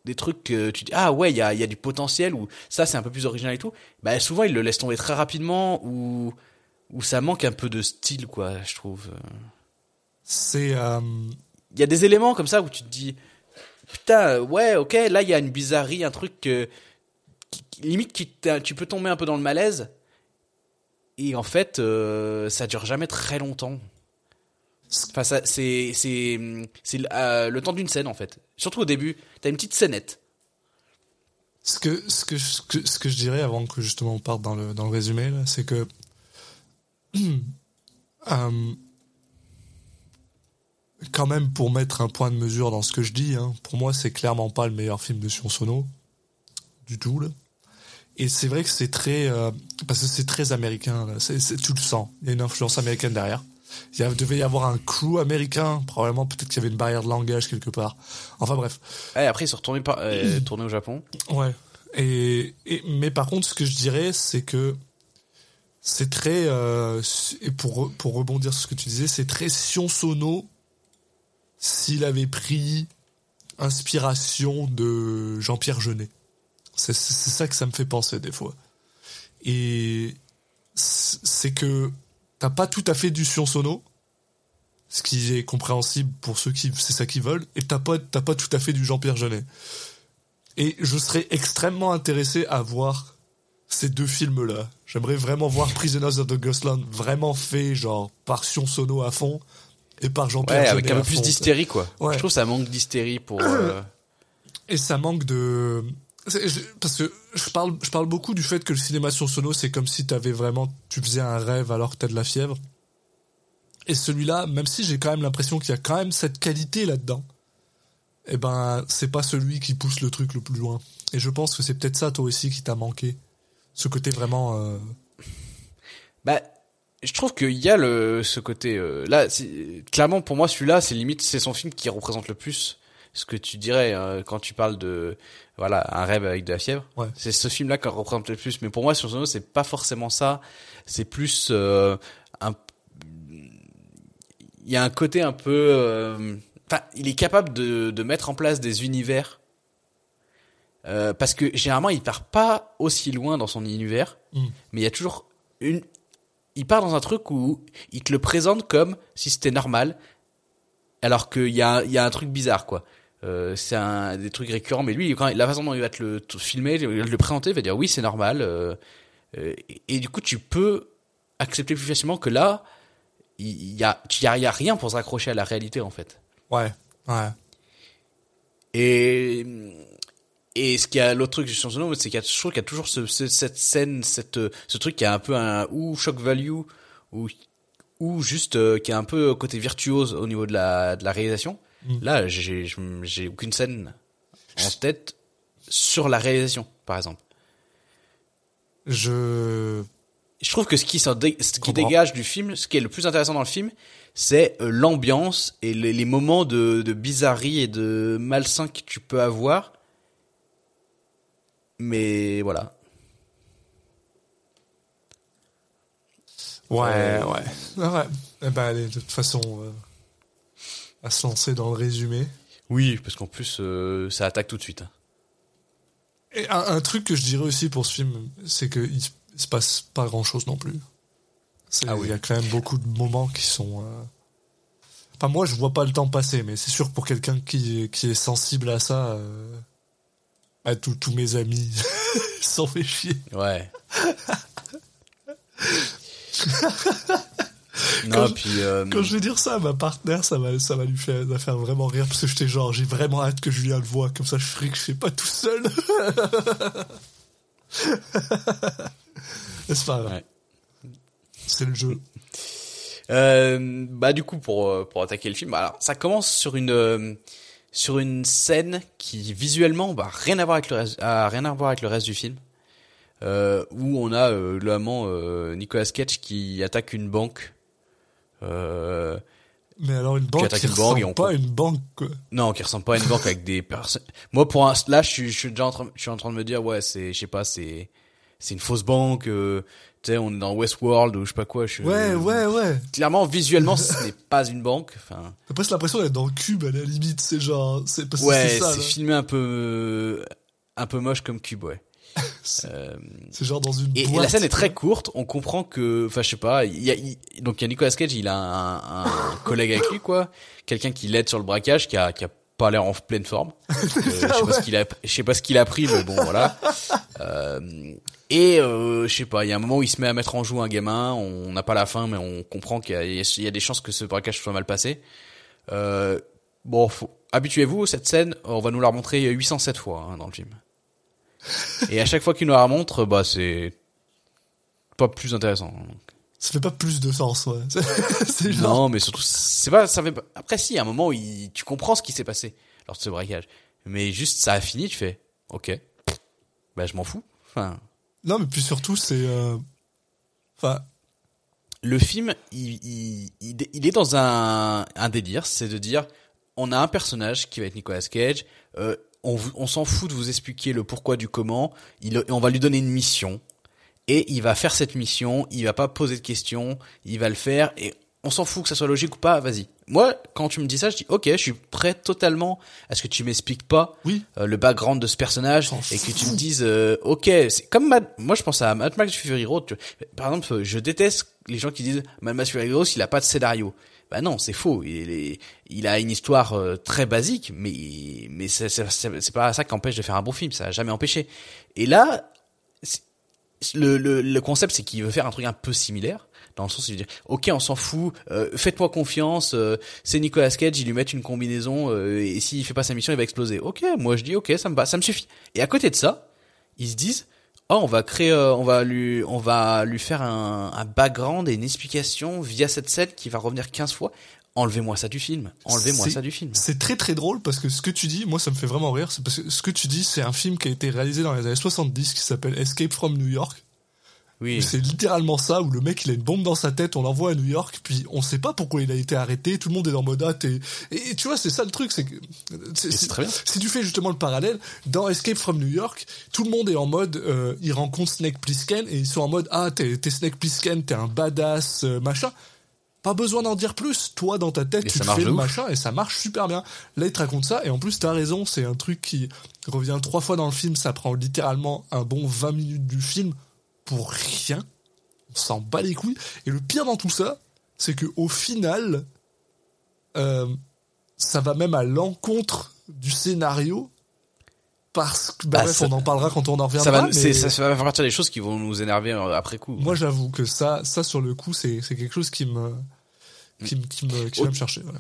des trucs que tu dis ah ouais il y a, y a du potentiel ou ça c'est un peu plus original et tout bah souvent il le laisse tomber très rapidement ou ou ça manque un peu de style quoi je trouve C'est il y a des éléments comme ça où tu te dis putain euh, ouais ok là il y a une bizarrerie un truc que qui- limite qui tu peux tomber un peu dans le malaise. Et en fait euh, ça dure jamais très longtemps. Enfin ça c'est c'est c'est euh, le temps d'une scène en fait. Surtout au début t'as une petite scénette. Ce que, ce que, ce que, je dirais avant que justement on parte dans le, dans le résumé, c'est que (clears throat) euh, quand même pour mettre un point de mesure dans ce que je dis, hein, pour moi c'est clairement pas le meilleur film de Sion Sono du tout là. Et c'est vrai que c'est très euh, parce que c'est très américain, là. C'est- tu le sens, il y a une influence américaine derrière. Il y a- devait y avoir un crew américain, probablement peut-être qu'il y avait une barrière de langage quelque part. Enfin bref, Ouais, après ils sont retournés par, euh, tournés au Japon Ouais. Et, et mais par contre, ce que je dirais, c'est que c'est très euh, et pour pour rebondir sur ce que tu disais, c'est très Sion Sono s'il avait pris inspiration de Jean-Pierre Jeunet. C'est ça que ça me fait penser des fois. Et c'est que t'as pas tout à fait du Sion Sono, ce qui est compréhensible pour ceux qui c'est ça qu'ils veulent, et t'as pas t'as pas tout à fait du Jean-Pierre Jeunet. Et je serais extrêmement intéressé à voir ces deux films-là. J'aimerais vraiment voir Prisoners of the Ghostland vraiment fait, genre, par Sion Sono à fond et par Jean-Pierre ouais avec un peu plus d'hystérie quoi Ouais. je trouve que ça manque d'hystérie pour (clears throat) euh, Et ça manque de... Parce que je parle, je parle beaucoup du fait que le cinéma Sion Sono, c'est comme si t'avais vraiment... Tu faisais un rêve alors que t'as de la fièvre. Et celui-là, même si j'ai quand même l'impression qu'il y a quand même cette qualité là-dedans, eh ben, c'est pas celui qui pousse le truc le plus loin. Et je pense que c'est peut-être ça, toi aussi, qui t'a manqué. Ce côté vraiment... euh, Bah, je trouve qu'il y a le ce côté euh, là. Clairement, pour moi, celui-là, c'est limite, c'est son film qui représente le plus ce que tu dirais euh, quand tu parles de voilà un rêve avec de la fièvre. Ouais. C'est ce film-là qui représente le plus. Mais pour moi, sur Sono, c'est pas forcément ça. C'est plus euh, un. Il y a un côté un peu. euh, enfin, il est capable de, de mettre en place des univers. Euh, parce que généralement, il part pas aussi loin dans son univers, Mm. mais il y a toujours une. Il part dans un truc où il te le présente comme si c'était normal, alors qu'il y a, il y a un truc bizarre, quoi. Euh, c'est un des trucs récurrents, mais lui, quand la façon dont il va te le te filmer, il va te le présenter, il va dire oui, c'est normal. euh, euh, et, et du coup, tu peux accepter plus facilement que là, il y a, il y a, y a rien pour se raccrocher à la réalité, en fait. Ouais, ouais. Et et ce qu'il y a l'autre truc sur ce nom, c'est qu'il y a je trouve qu'il y a toujours ce, ce- cette scène, cette ce truc qui a un peu un ou shock value ou ou juste euh, qui a un peu côté virtuose au niveau de la de la réalisation. Mm. Là, j'ai je- j'ai aucune scène en tête sur la réalisation, par exemple. Je Je trouve que ce qui, dé- ce qui dégage du film, ce qui est le plus intéressant dans le film, c'est euh, l'ambiance et les, les moments de, de bizarrerie et de malsain que tu peux avoir. Mais voilà. Ouais, Euh, ouais. Ah ouais. Eh ben, allez, de toute façon, euh, à se lancer dans le résumé. Oui, parce qu'en plus, euh, ça attaque tout de suite. hein. Et un, un truc que je dirais aussi pour ce film, c'est qu'il il se passe pas grand chose non plus. Il Ah oui. y a quand même beaucoup de moments qui sont. Enfin, moi, je vois pas le temps passer, mais c'est sûr pour quelqu'un qui, qui est sensible à ça, à tous tous mes amis, (laughs) s'en fait chier. Ouais. (laughs) Quand non, je- puis... euh, Quand je vais dire ça à ma partenaire, ça va, ça va lui faire, ça va faire vraiment rire parce que j'étais genre, j'ai vraiment hâte que Julien le voit, comme ça je ferai que je fais pas tout seul. (laughs) C'est pas. Ouais. C'est le jeu. Euh, bah du coup pour euh, pour attaquer le film, alors ça commence sur une sur une scène qui visuellement bah rien à voir avec le reste, a rien à voir avec le reste du film, euh, où on a euh, le amant euh, Nicolas Cage qui attaque une banque. Euh, Mais alors une banque qui une banque et ressemble on pas à peut- une banque, quoi. non, qui ressemble pas à une banque avec des personnes. Moi pour un là je suis je suis déjà en train je suis en train de me dire ouais c'est je sais pas c'est c'est une fausse banque. euh, tu sais on est dans Westworld ou je sais pas quoi. Je, Ouais, ouais, ouais. Clairement visuellement ce n'est pas une banque. Enfin. T'as presque l'impression d'être dans le cube à la limite, c'est genre, c'est parce que Ouais, c'est ça, c'est là. filmé un peu un peu moche comme cube, ouais. (laughs) Euh, C'est genre dans une et, et boîte. la scène est très courte. On comprend que, enfin, je sais pas. Il y a, il- donc il y a Nicolas Cage, il a un, un collègue avec lui, quoi, quelqu'un qui l'aide sur le braquage, qui a, qui a pas l'air en pleine forme. (laughs) Euh, je sais pas ce qu'il a, je sais pas ce qu'il a pris, mais bon, voilà. Euh, et euh, je sais pas. Il y a un moment où il se met à mettre en joue un gamin. On n'a pas la fin, mais on comprend qu'il y a, il y a des chances que ce braquage soit mal passé. Bon, habituez-vous, cette scène, on va nous la remontrer 807 fois hein, dans le film. Et à chaque fois qu'il nous la remontre, bah c'est pas plus intéressant. Ça fait pas plus de sens, ouais. (laughs) C'est- genre. Non, mais surtout, c'est pas, ça fait pas- Après, si, à un moment, il, tu comprends ce qui s'est passé lors de ce braquage. Mais juste, ça a fini, tu fais, ok, bah je m'en fous. Enfin, Non, mais puis surtout, c'est. euh, Enfin, le film, il, il, il, il est dans un, un délire, c'est de dire, on a un personnage qui va être Nicolas Cage, euh, on, on s'en fout de vous expliquer le pourquoi du comment, il, on va lui donner une mission, et il va faire cette mission, il va pas poser de questions, il va le faire, et on s'en fout que ça soit logique ou pas, vas-y. Moi, quand tu me dis ça, je dis, ok, je suis prêt totalement à ce que tu m'expliques pas oui. euh, le background de ce personnage et que tu me dises euh, ok c'est comme Mad... moi je pense à Mad Max Fury Road tu vois. par exemple je déteste les gens qui disent Mad Max Fury Road il a pas de scénario bah non c'est faux il, est... il a une histoire euh, très basique mais mais c'est pas ça qui empêche de faire un bon film ça a jamais empêché et là le, concept c'est qu'il veut faire un truc un peu similaire dans le sens où il dit ok on s'en fout euh, faites-moi confiance euh, c'est Nicolas Cage ils lui mettent une combinaison euh, et s'il fait pas sa mission il va exploser. Ok moi je dis ok ça me ça me suffit. Et à côté de ça ils se disent oh on va créer on va lui on va lui faire un, un background et une explication via cette scène qui va revenir 15 fois enlevez-moi ça du film enlevez-moi ça du film C'est très très drôle parce que ce que tu dis, moi ça me fait vraiment rire, c'est parce que ce que tu dis, c'est un film qui a été réalisé dans les années 70 qui s'appelle Escape from New York. oui C'est littéralement ça où le mec il a une bombe dans sa tête, on l'envoie à New York, puis on sait pas pourquoi il a été arrêté, tout le monde est en mode ah t'es et, et tu vois c'est ça le truc, c'est que c'est- très bien. si tu fais justement le parallèle dans Escape from New York, tout le monde est en mode euh, ils rencontrent Snake Plissken et ils sont en mode ah t'es t'es Snake Plissken, t'es un badass euh, machin. Pas besoin d'en dire plus. Toi, dans ta tête, Et tu te fais le ouf. machin et ça marche super bien. Là, il te raconte ça et en plus, t'as raison, c'est un truc qui revient trois fois dans le film. Ça prend littéralement un bon 20 minutes du film pour rien. On s'en bat les couilles. Et le pire dans tout ça, c'est que au final, euh, ça va même à l'encontre du scénario. Parce que, bah Ah, bref, ça- on en parlera quand on en reviendra. Ça va, mais- ça, ça va faire partie des choses qui vont nous énerver euh, après coup. moi, j'avoue que ça, ça sur le coup, c'est quelque chose qui me, qui, me- qui me, qui vient me chercher. voilà.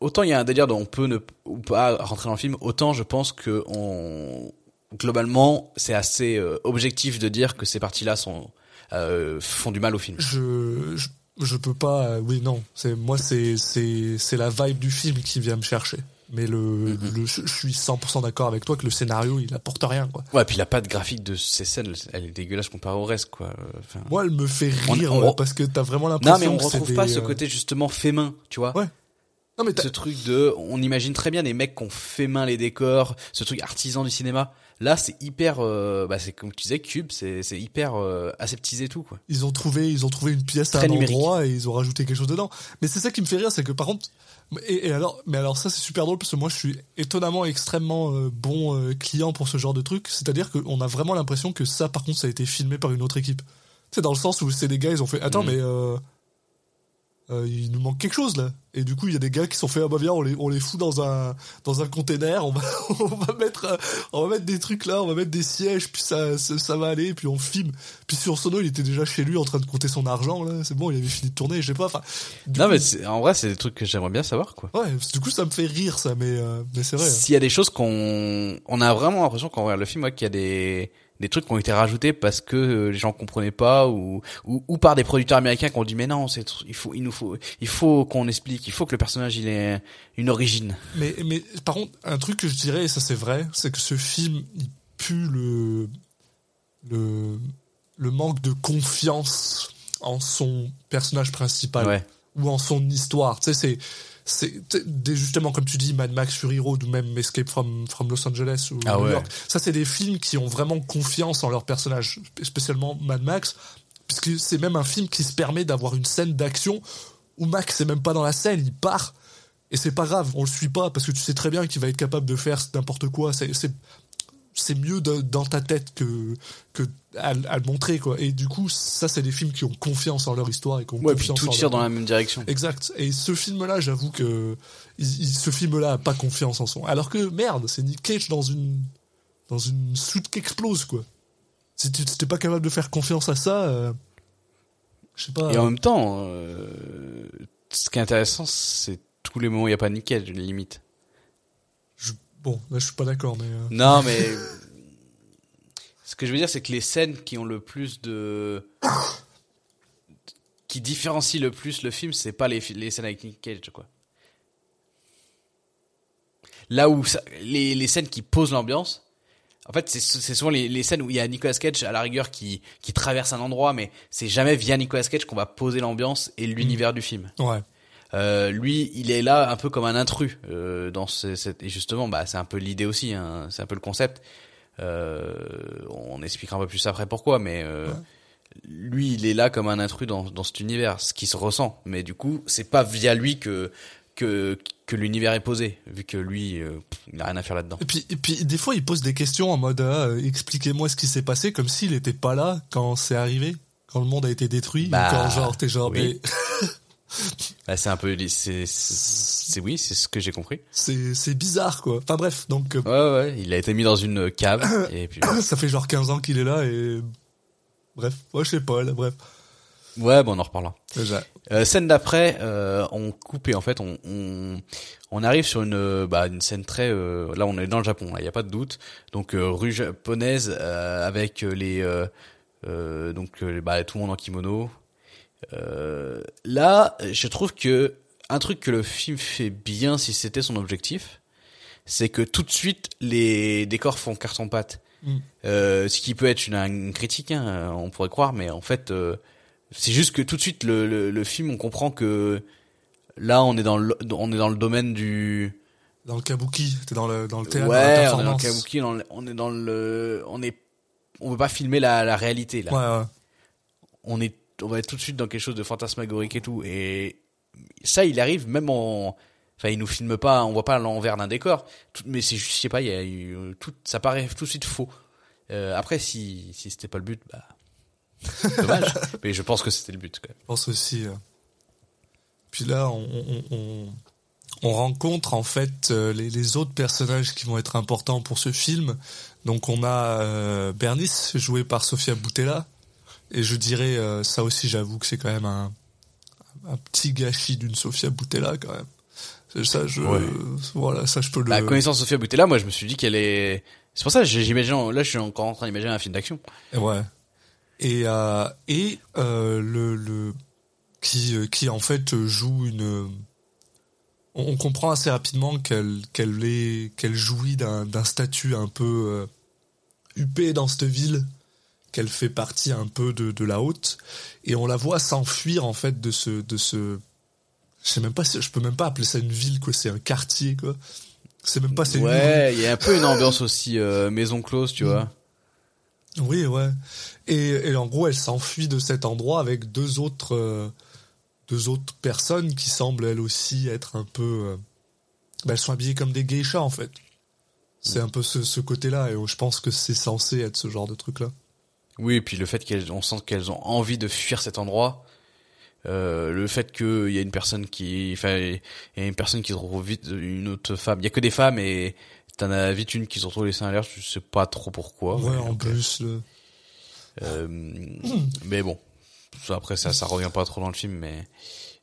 autant il y a un délire dont on peut ne ou pas rentrer dans le film, autant je pense que on globalement c'est assez euh, objectif de dire que ces parties-là sont euh, font du mal au film. Je, je, je peux pas. euh, oui, non. C'est moi, c'est c'est c'est la vibe du film qui vient me chercher. Mais le, Mhm. le je suis 100% d'accord avec toi que le scénario, il apporte rien, quoi. Ouais, puis la patte graphique de ces scènes, elle est dégueulasse comparée au reste, quoi. Enfin, Moi, elle me fait rire on- parce que t'as vraiment l'impression. non, mais on retrouve des, pas ce euh, côté justement fait main, tu vois. Ouais. Non, mais ce truc de, on imagine très bien des mecs qui ont fait main les décors, ce truc artisan du cinéma. Là, c'est hyper, euh, bah, c'est comme tu disais, cube, c'est, c'est hyper euh, aseptisé tout, quoi. ils ont trouvé, ils ont trouvé une pièce à Très un numérique. endroit et ils ont rajouté quelque chose dedans. Mais c'est ça qui me fait rire, c'est que par contre, et, et alors, mais alors ça c'est super drôle parce que moi je suis étonnamment extrêmement euh, bon euh, client pour ce genre de truc. C'est-à-dire qu'on a vraiment l'impression que ça, par contre, ça a été filmé par une autre équipe. C'est dans le sens où c'est des gars, ils ont fait, attends, Mhm. mais euh, euh, il nous manque quelque chose là. Et du coup, il y a des gars qui sont fait, ah bah viens, on les, on les fout dans un, dans un container, on va, (laughs) on va mettre, euh, on va mettre des trucs là, on va mettre des sièges, puis ça, ça, ça va aller, puis on filme. Puis sur Sono, il était déjà chez lui en train de compter son argent là. C'est bon, il avait fini de tourner, je sais pas. Enfin, non, coup, mais en vrai, c'est des trucs que j'aimerais bien savoir, quoi. ouais, du coup, ça me fait rire ça, mais, euh, mais c'est vrai. hein. S'il y a des choses qu'on, on a vraiment l'impression quand on regarde le film, ouais, qu'il y a des, des trucs qui ont été rajoutés parce que euh, les gens comprenaient pas ou, ou, ou par des producteurs américains qui ont dit mais non, c'est, il faut, il nous faut, il faut qu'on explique, il faut que le personnage il ait une origine. Mais, mais par contre, un truc que je dirais, et ça c'est vrai, c'est que ce film, il pue le, le, le manque de confiance en son personnage principal Ouais. ou en son histoire. Tu sais, c'est, c'est justement comme tu dis, Mad Max Fury Road ou même Escape from, from Los Angeles ou Ah New ouais. York. Ça, c'est des films qui ont vraiment confiance en leur personnage, spécialement Mad Max, puisque c'est même un film qui se permet d'avoir une scène d'action où Max est même pas dans la scène, il part. Et c'est pas grave, on le suit pas parce que tu sais très bien qu'il va être capable de faire n'importe quoi. C'est, c'est, mieux de- dans ta tête que, que à, à le montrer, quoi. Et du coup, ça, c'est des films qui ont confiance en leur histoire et qui ont Ouais, puis confiance tout en tire leur- dans la même direction. Exact. Et ce film-là, j'avoue que il- il- ce film-là a pas confiance en son. Alors que merde, c'est Nick Cage dans une dans une soute qui explose quoi. Si tu n'étais pas capable de faire confiance à ça, euh, je sais pas. Et en même temps, euh, ce qui est intéressant, c'est tous les moments où il n'y a pas de nickel, limite. Bon, là je suis pas d'accord, mais euh, Non, mais ce que je veux dire, c'est que les scènes qui ont le plus de qui différencient le plus le film, c'est pas les, les scènes avec Nick Cage, quoi. Là où ça- les, les scènes qui posent l'ambiance, en fait, c'est souvent les, les scènes où il y a Nicolas Cage à la rigueur qui qui traverse un endroit, mais c'est jamais via Nicolas Cage qu'on va poser l'ambiance et l'univers du film. ouais. Euh, lui, il est là un peu comme un intrus euh, dans ce, cette et justement, bah c'est un peu l'idée aussi, hein, c'est un peu le concept. Euh, on expliquera un peu plus après pourquoi, mais euh, lui, il est là comme un intrus dans, dans cet univers, ce qui se ressent. Mais du coup, c'est pas via lui que que que l'univers est posé, vu que lui, euh, il a rien à faire là-dedans. Et puis, et puis des fois, il pose des questions en mode ah, euh, expliquez-moi ce qui s'est passé, comme s'il était pas là quand c'est arrivé, quand le monde a été détruit, ou Bah, quand genre t'es genre oui. mais (laughs) Là, c'est un peu, c'est oui, c'est ce que j'ai compris. c'est c'est bizarre quoi. Enfin bref, donc euh, Ouais, ouais, il a été mis dans une cave (coughs) et puis. ça fait genre 15 ans qu'il est là et bref, ouais, je sais pas là, bref. Ouais, bon, on en reparlera. Déjà. Euh, scène d'après, euh, on coupe et en fait on, on, on arrive sur une, euh, bah, une scène très... euh, là on est dans le Japon, il n'y a pas de doute. Donc euh, rue japonaise euh, avec les... euh, euh, donc euh, bah, tout le monde en kimono. Euh, là, je trouve que un truc que le film fait bien si c'était son objectif, c'est que tout de suite les décors font carton pâte. Mm. Euh, ce qui peut être une, une critique, hein, on pourrait croire, mais en fait, euh, c'est juste que tout de suite le, le, le film, on comprend que là, on est dans le, on est dans le domaine du Dans le kabuki, t'es dans le dans le théâtre, dans la ouais, on est dans le kabuki, dans le- on est dans le, on est, on veut pas filmer la, la réalité là. Ouais, ouais. On est, on va être tout de suite dans quelque chose de fantasmagorique et tout. Et ça, il arrive même en, enfin, il nous filme pas, on voit pas l'envers d'un décor, mais c'est juste, je sais pas, y a tout, ça paraît tout de suite faux. Euh, après, si, si c'était pas le but, bah, (laughs) dommage. mais je pense que c'était le but, quand même. Je pense aussi. euh. Puis là, on, on, on, on rencontre en fait euh, les, autres personnages qui vont être importants pour ce film. Donc on a Bernice, joué par Sofia Boutella. Et je dirais, euh, ça aussi j'avoue que c'est quand même un, un petit gâchis d'une Sofia Boutella quand même. C'est Ça, je, Ouais. voilà, ça je peux le. La connaissance de Sophia Boutella, moi, je me suis dit qu'elle est, c'est pour ça, j'imagine, là, je suis encore en train d'imaginer un film d'action. Ouais. Et euh, et euh, le le qui qui en fait joue une on, on comprend assez rapidement qu'elle qu'elle est qu'elle jouit d'un d'un statut un peu euh, huppé dans cette ville qu'elle fait partie un peu de de la haute et on la voit s'enfuir en fait de ce de ce je sais même pas si je peux même pas appeler ça une ville quoi c'est un quartier quoi c'est même pas c'est Ouais, il y a un peu une ambiance aussi euh, maison close, tu vois. Oui, ouais. Et, et en gros, elle s'enfuit de cet endroit avec deux autres, euh, deux autres personnes qui semblent elles aussi être un peu. euh, bah, elles sont habillées comme des geishas en fait. C'est un peu ce, ce côté-là, et je pense que c'est censé être ce genre de truc-là. Oui, et puis le fait qu'elles, on sent qu'elles ont envie de fuir cet endroit. Euh, le fait qu'il y a une personne qui, enfin, il y a une personne qui se retrouve vite, une autre femme. Il y a que des femmes et t'en as vite une qui se retrouve les seins à l'air. Je sais pas trop pourquoi. ouais, en ok. plus. le- Euh, mais bon, après ça, ça revient pas trop dans le film, mais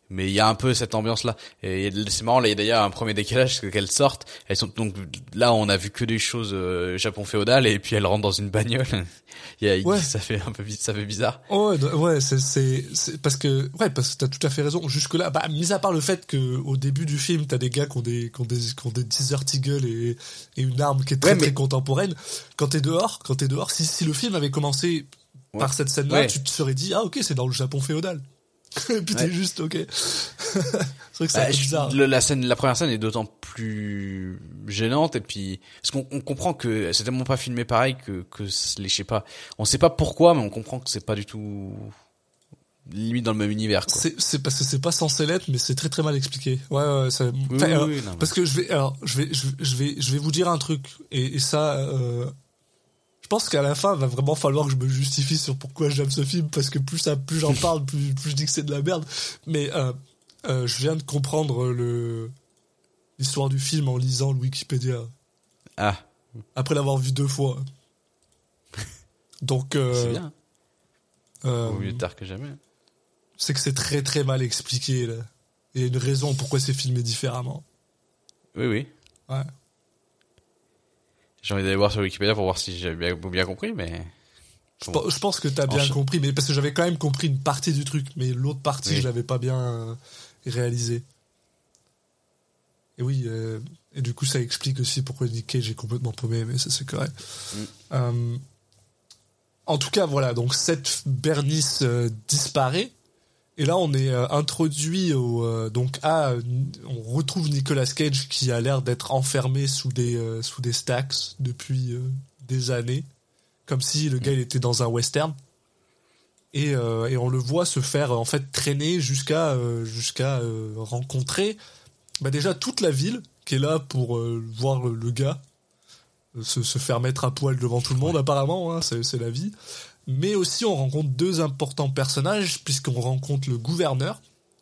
mais il y a un peu cette ambiance là. Et c'est marrant, là, il y a d'ailleurs un premier décalage c'est qu'elles sortent. Elles sont donc là, on a vu que des choses euh, Japon féodal, et puis elles rentrent dans une bagnole. (laughs) il y a, Ouais. ça fait un peu, bi- ça fait bizarre. Oh, ouais, ouais, c'est, c'est, parce que, ouais, parce que t'as tout à fait raison. Jusque là, bah, mis à part le fait que au début du film, t'as des gars qui ont des, qui ont des, qui ont des Desert Eagle et, et une arme qui est très Ouais, mais- très contemporaine. Quand t'es dehors, quand t'es dehors, si, si le film avait commencé Ouais. par cette scène-là, Ouais. tu te serais dit, ah ok, c'est dans le Japon féodal. (laughs) Et puis t'es juste, ok. (laughs) c'est vrai que c'est Bah, un peu je- bizarre. le- la scène, la première scène est d'autant plus gênante et puis parce qu'on on comprend que c'est tellement pas filmé pareil que que les je sais pas, on sait pas pourquoi mais on comprend que c'est pas du tout limite dans le même univers quoi. C'est, c'est parce que c'est pas censé l'être, mais c'est très très mal expliqué. Ouais, ouais, ça, Oui, enfin, oui, alors, oui, non, mais- Parce que je vais, alors, je vais, je, je vais, je vais vous dire un truc, et, et ça, euh, je pense qu'à la fin, va vraiment falloir que je me justifie sur pourquoi j'aime ce film, parce que plus ça, plus j'en parle, plus, plus je dis que c'est de la merde. Mais euh, euh, je viens de comprendre le l'histoire du film en lisant le Wikipédia Ah, après l'avoir vu deux fois. (laughs) Donc, c'est euh, bien. euh, Vaut mieux tard que jamais. c'est que c'est très très mal expliqué. Là. Il y a une raison pourquoi c'est filmé différemment. Oui oui. Ouais. J'ai envie d'aller voir sur Wikipédia pour voir si j'ai bien, bien compris mais Je pe- Je pense que t'as bien Enchaîne. compris, mais parce que j'avais quand même compris une partie du truc, mais l'autre partie, Oui. je l'avais pas bien euh, réalisé. Et oui, euh, et du coup, ça explique aussi pourquoi Nick Cage est complètement paumé, mais ça c'est correct. Mm. Euh, en tout cas, voilà, donc cette Bernice euh, disparaît, et là on est euh, introduit au euh, donc à on retrouve Nicolas Cage qui a l'air d'être enfermé sous des euh, sous des stacks depuis des années, comme si le gars il était dans un western. Et, et on le voit se faire en fait traîner jusqu'à jusqu'à rencontrer bah, déjà toute la ville qui est là pour voir le, gars se, se faire mettre à poil devant tout le monde apparemment, hein, c'est c'est la vie. Mais aussi on rencontre deux importants personnages puisqu'on rencontre le gouverneur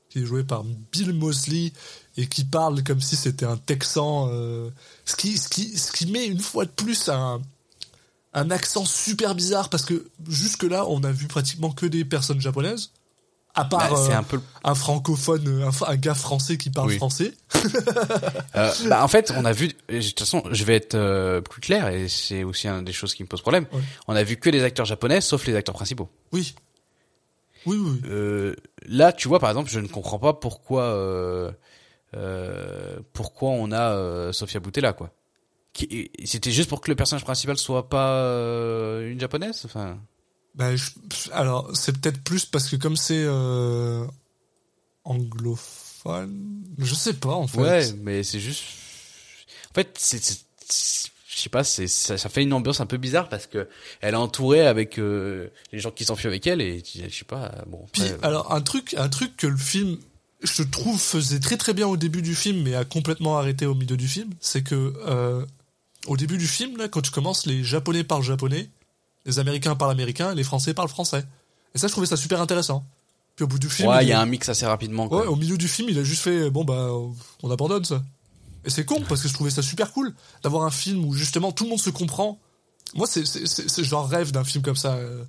qui est joué par Bill Mosley et qui parle comme si c'était un Texan, euh, ce qui ce qui ce qui met une fois de plus un un accent super bizarre parce que jusque là on a vu pratiquement que des personnes japonaises à part Bah, c'est euh, un peu un francophone, un, f- un gars français qui parle Oui. français. (laughs) Euh, bah en fait, on a vu. De toute façon, je vais être euh, plus clair et c'est aussi une des choses qui me pose problème. Ouais. On a vu que des acteurs japonais, sauf les acteurs principaux. Oui. Oui, oui. oui. Euh, là, tu vois, par exemple, je ne comprends pas pourquoi euh, euh, pourquoi on a euh, Sofia Boutella, quoi. C'était juste pour que le personnage principal soit pas euh, une japonaise, enfin. Ben, je- alors, c'est peut-être plus parce que comme c'est euh, anglophone, je sais pas en fait. Ouais, mais c'est juste. En fait, c'est, je sais pas, c'est ça, ça fait une ambiance un peu bizarre parce que elle est entourée avec euh, les gens qui s'enfuient avec elle et je sais pas. Bon. Puis, euh, alors un truc, un truc que le film, je trouve faisait très très bien au début du film, mais a complètement arrêté au milieu du film, c'est que euh, au début du film, là, quand tu commences, les Japonais parlent japonais, les Américains parlent américain, les Français parlent français. Et ça, je trouvais ça super intéressant. Puis au bout du film, Ouais, il y a un mix assez rapidement. Quoi. Ouais, au milieu du film, il a juste fait bon bah on abandonne ça. Et c'est con parce que je trouvais ça super cool d'avoir un film où justement tout le monde se comprend. Moi, c'est c'est c'est c'est- j'en rêve d'un film comme ça. euh.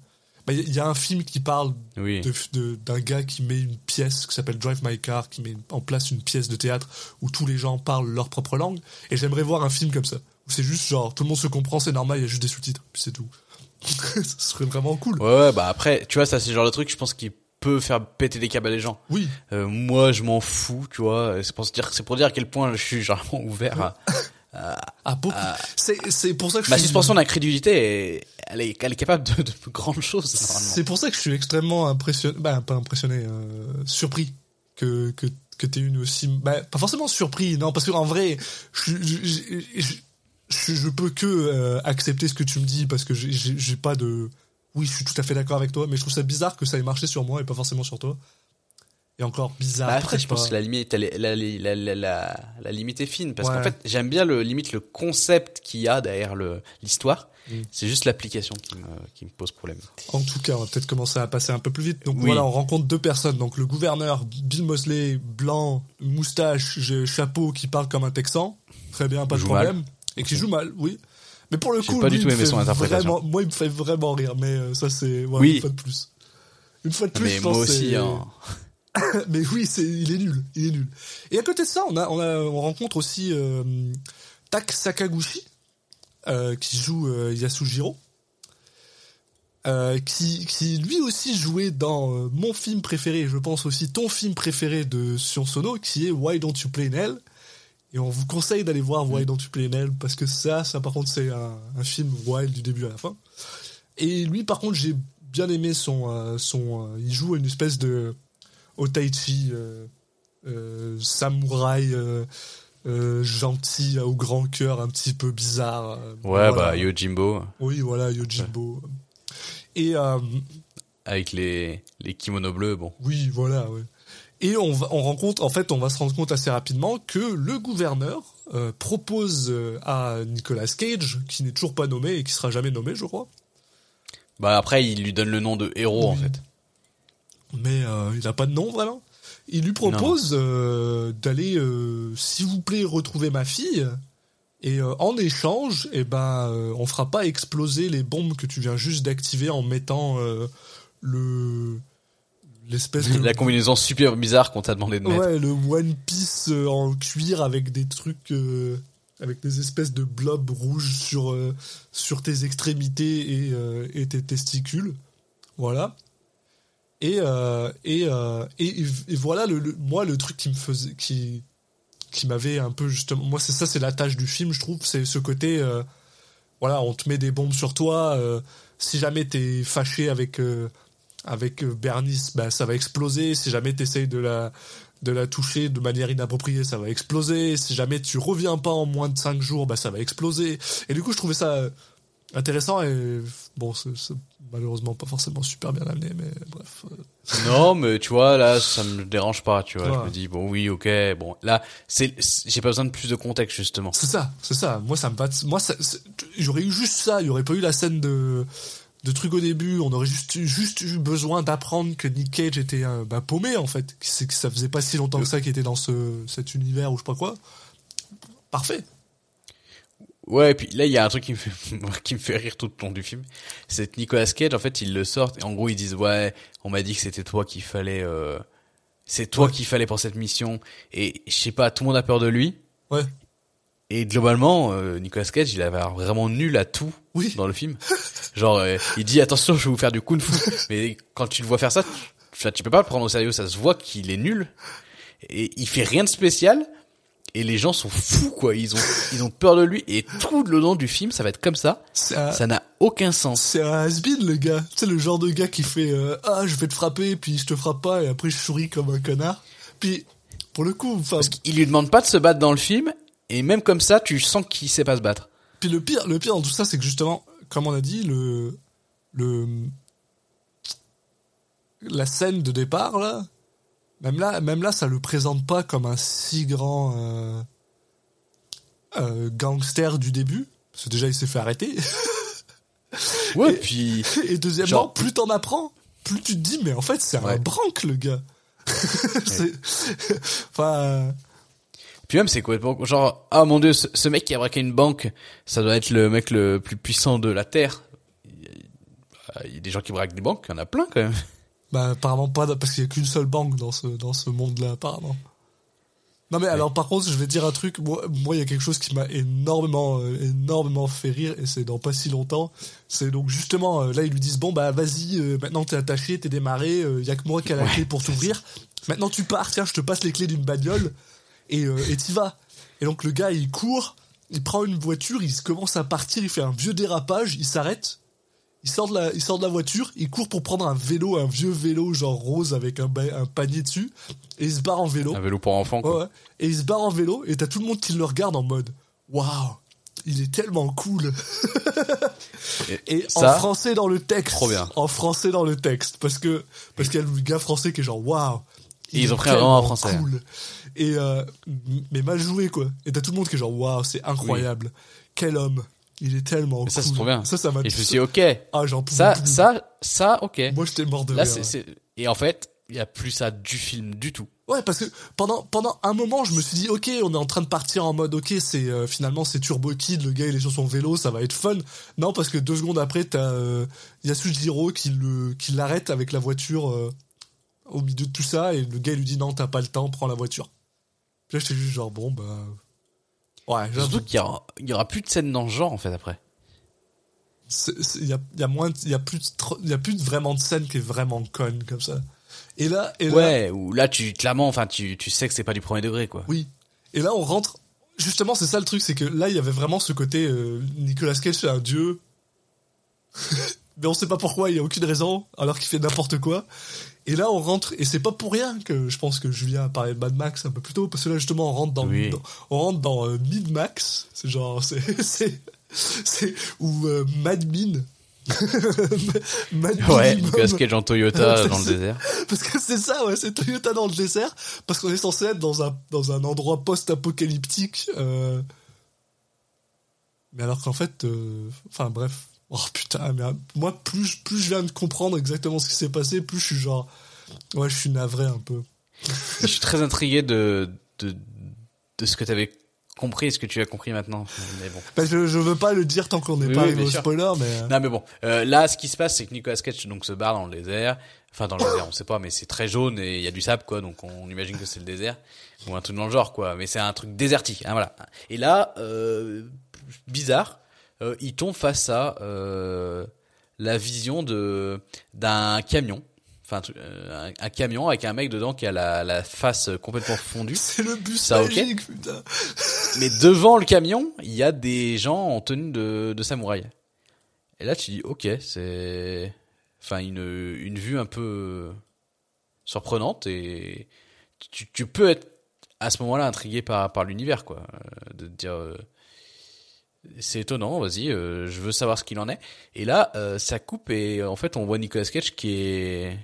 Bah, Il y, a- il y a un film qui parle Oui. de- de- d'un gars qui met une pièce qui s'appelle Drive My Car, qui met en place une pièce de théâtre où tous les gens parlent leur propre langue. Et j'aimerais voir un film comme ça où c'est juste genre tout le monde se comprend, c'est normal, il y a juste des sous-titres, puis c'est tout. (laughs) Ce serait vraiment cool. Ouais, ouais, bah après, tu vois, ça c'est le genre de truc, je pense, qui peut faire péter des câbles à les gens. Oui, Euh, moi, je m'en fous, tu vois. C'est pour se dire, c'est pour dire à quel point je suis généralement ouvert à. (laughs) ah beaucoup. C'est c'est pour ça que je Ma suis- suspension d'incrédulité, est- elle est, elle est capable de, de grandes choses. C'est pour ça que je suis extrêmement impressionné, bah pas impressionné, euh, surpris que que que t'aies une aussi, bah pas forcément surpris, non parce que en vrai, je je, je, je- peux que euh, accepter ce que tu me dis parce que j'ai- pas de, oui je suis tout à fait d'accord avec toi, mais je trouve ça bizarre que ça ait marché sur moi et pas forcément sur toi. Et encore bizarre. Bah, après, je pense que la limite, est- la, la, la, la, la limite est fine parce Ouais. qu'en fait, j'aime bien le limite le concept qu'il y a derrière l'histoire. Mm. C'est juste l'application qui me, qui me pose problème. En tout cas, on va peut-être commencer à passer un peu plus vite. Donc Oui. voilà, on rencontre deux personnes. Donc le gouverneur Bill Mosley, blanc, moustache, chapeau, qui parle comme un Texan. Très bien, pas de problème. Et qui joue mal, oui. Mais pour le coup, pas lui, du tout aimé son interprétation. Vraiment, moi, il me fait vraiment rire. Mais euh, ça, c'est ouais, Oui. une fois de plus. Une fois de plus, Mais je moi pense que aussi, hein. (laughs) mais oui, c'est, il est nul, il est nul. Et à côté de ça, on a, on a, on rencontre aussi euh, Tak Sakaguchi, euh, qui joue Yasujiro, qui, qui lui aussi jouait dans mon film préféré, je pense aussi ton film préféré de Sion Sono, qui est Why Don't You Play Nell. Et on vous conseille d'aller voir Why Don't You Play Nell, parce que ça, ça par contre, c'est un, un film wild du début à la fin. Et lui, par contre, j'ai bien aimé son, euh, son, euh, il joue une espèce de Otaichi, euh, euh, samouraï gentil au grand cœur, un petit peu bizarre. Ouais, voilà. bah Yojimbo Oui, voilà, Yojimbo. Et euh, avec les les kimonos bleus, bon. oui, voilà. ouais. Et on, va, on rencontre, en fait, on va se rendre compte assez rapidement que le gouverneur euh, propose euh, à Nicolas Cage, qui n'est toujours pas nommé et qui sera jamais nommé, je crois, Bah après, il lui donne le nom de héros en fait. mais euh, il n'a pas de nom vraiment. Il lui propose euh, d'aller, s'il vous plaît, retrouver ma fille. Et euh, en échange, eh ben, euh, on fera pas exploser les bombes que tu viens juste d'activer en mettant euh, le l'espèce de La combinaison super bizarre qu'on t'a demandé de mettre. ouais le One Piece euh, en cuir avec des trucs euh, avec des espèces de blobs rouges sur euh, sur tes extrémités et, euh, et tes testicules voilà et et, et et voilà le, le- moi le truc qui me faisait qui qui m'avait un peu justement moi c'est ça c'est la tâche du film je trouve c'est ce côté voilà on te met des bombes sur toi si jamais t'es fâché avec avec euh, Bernice bah ça va exploser si jamais t'essayes de la de la toucher de manière inappropriée ça va exploser si jamais tu reviens pas en moins de 5 jours bah ça va exploser et du coup je trouvais ça euh, intéressant et bon c'est malheureusement pas forcément super bien amené mais bref euh, Non, mais tu vois, là, ça me dérange pas, tu vois. Ouais. Je me dis, bon, oui, ok, bon. Là, c'est, j'ai pas besoin de plus de contexte, justement. C'est ça, c'est ça. Moi, ça me bat. Moi, j'aurais eu juste ça. Il y aurait pas eu la scène de de truc au début. On aurait juste eu- juste eu besoin d'apprendre que Nick Cage était euh, bah, paumé en fait. Que C'est que ça faisait pas si longtemps que ça qu'il était dans ce cet univers ou je sais pas quoi. Parfait. Ouais, et puis là, il y a un truc qui me fait, (laughs) qui me fait rire tout le long du film. C'est que Nicolas Cage, en fait, ils le sortent, et en gros, ils disent, ouais, on m'a dit que c'était toi qu'il fallait, euh, c'est toi Ouais. qu'il fallait pour cette mission. Et je sais pas, tout le monde a peur de lui. Ouais. Et globalement, euh, Nicolas Cage, il avait vraiment nul à tout Oui. dans le film. Genre, euh, il dit attention, je vais vous faire du kung-fu. (laughs) Mais quand tu le vois faire ça, tu, tu peux pas le prendre au sérieux. Ça se voit qu'il est nul. Et il fait rien de spécial. Et les gens sont fous, quoi. Ils ont, ils ont peur de lui. Et tout le long du film, ça va être comme ça. C'est un, Ça n'a aucun sens. c'est un has-been, le gars. Sais, le genre de gars qui fait euh, Ah, je vais te frapper, puis je te frappe pas, et après je souris comme un connard. Puis, pour le coup, enfin, Parce qu'il lui demande pas de se battre dans le film. Et même comme ça, tu sens qu'il sait pas se battre. Puis le pire, le pire dans tout ça, c'est que justement, comme on a dit, le, le, la scène de départ là, Même là, même là, ça le présente pas comme un si grand euh, euh, gangster du début. Parce que déjà, il s'est fait arrêter. (laughs) Ouais, Et- puis (laughs) Et deuxièmement, Genre- plus t'en apprends, plus tu te dis, mais en fait, c'est un branque, le gars. (laughs) Enfin, Puis même, c'est complètement genre, ah mon dieu, ce, ce mec qui a braqué une banque, ça doit être le mec le plus puissant de la Terre. Il y a- des gens qui braquent des banques, il y en a plein quand même. bah, apparemment pas, parce qu'il y a qu'une seule banque dans ce, dans ce monde-là, apparemment. Non mais alors par contre je vais dire un truc moi moi, il y a quelque chose qui m'a énormément euh, énormément fait rire et c'est dans pas si longtemps c'est donc justement euh, là ils lui disent bon bah vas-y euh, maintenant t'es attaché t'es démarré il y a que moi qui a la clé pour t'ouvrir maintenant tu pars tiens je te passe les clés d'une bagnole et euh, t'y vas et donc le gars il court il prend une voiture il commence à partir il fait un vieux dérapage il s'arrête il sort de la il sort de la voiture il court pour prendre un vélo un vieux vélo genre rose avec un, un panier dessus et il se barre en vélo Un vélo pour enfants, quoi. Ouais. Et il se barre en vélo et t'as tout le monde qui le regarde en mode Waouh, il est tellement cool. Et en ça, français dans le texte. Trop bien. En français dans le texte. Parce que, parce qu'il y a le gars français qui est genre Waouh. Ils ont pris un tellement français. Cool. Et, euh, mais mal joué quoi. Et t'as tout le monde qui est genre Waouh, c'est incroyable. Quel homme. Il est tellement Mais ça, cool. c'est trop bien. Ça, ça m'a Et je me suis dit, ok, Ah, j'en ça, plus. ça, ça, ok. Moi, j'étais mort de Là, rire. c'est, et en fait, il y a plus ça du film du tout. Ouais, parce que pendant pendant un moment, je me suis dit, ok, on est en train de partir en mode, ok, c'est euh, finalement c'est Turbo Kid, le gars il est sur son vélo, ça va être fun. Non, parce que deux secondes après, t'as euh, Yasujiro qui le qui l'arrête avec la voiture euh, au milieu de tout ça, et le gars lui dit non, t'as pas le temps, prends la voiture. Puis là, j'étais juste genre bon bah ouais. Surtout qu'il y aura, il y aura plus de scènes dans ce genre, en fait, après. Il y a, y a moins, y a plus, de y a plus de vraiment de scène qui est vraiment conne comme ça. Et là, et là, Ouais, ou là, tu, clairement, enfin, tu, tu sais que c'est pas du premier degré, quoi. Oui. Et là, on rentre. Justement, c'est ça le truc, c'est que là, il y avait vraiment ce côté euh, Nicolas Cage, c'est un dieu. (laughs) Mais on sait pas pourquoi, il y a aucune raison, alors qu'il fait n'importe quoi. Et là, on rentre, et c'est pas pour rien que je pense que Julien a parlé de Mad Max un peu plus tôt, parce que là, justement, on rentre dans, Oui. dans- on rentre dans euh, Mid Max. C'est genre, c'est, (laughs) c'est, c'est, ou euh, Mad Min. (laughs) Mad Ouais. Nicolas Cage en Toyota (laughs) dans le désert. Parce que c'est ça, ouais, c'est Toyota dans le désert, parce qu'on est censé être dans un, dans un endroit post-apocalyptique. euh, Mais alors qu'en fait, euh, enfin bref, oh putain, mais euh, moi, plus, je- plus je viens de comprendre exactement ce qui s'est passé, plus je suis genre, ouais, je suis navré un peu. Je suis très intrigué de, de, de ce que t'avais compris et ce que tu as compris maintenant. Mais bon. Bah, je, je veux pas le dire tant qu'on n'est Oui, pas arrivé au spoiler, mais. euh, Non mais bon, euh, là ce qui se passe c'est que Nicolas Cage donc se barre dans le désert, enfin dans le désert on sait pas mais c'est très jaune et il y a du sable quoi donc on imagine que c'est le désert ou un truc dans le genre quoi mais c'est un truc désertique hein, voilà. Et là euh, bizarre, euh, il tombe face à euh, la vision de d'un camion, enfin un euh, un, camion avec un mec dedans qui a la, la face complètement fondue. (laughs) C'est le bus Ça, magique, putain. (laughs) Mais devant le camion, il y a des gens en tenue de, de samouraï. Et là, tu dis, ok, c'est, enfin, une, une vue un peu surprenante et tu, tu peux être à ce moment-là intrigué par, par l'univers, quoi. De te dire, c'est étonnant, vas-y, euh, je veux savoir ce qu'il en est. Et là, euh, ça coupe et en fait, on voit Nicolas Cage qui est,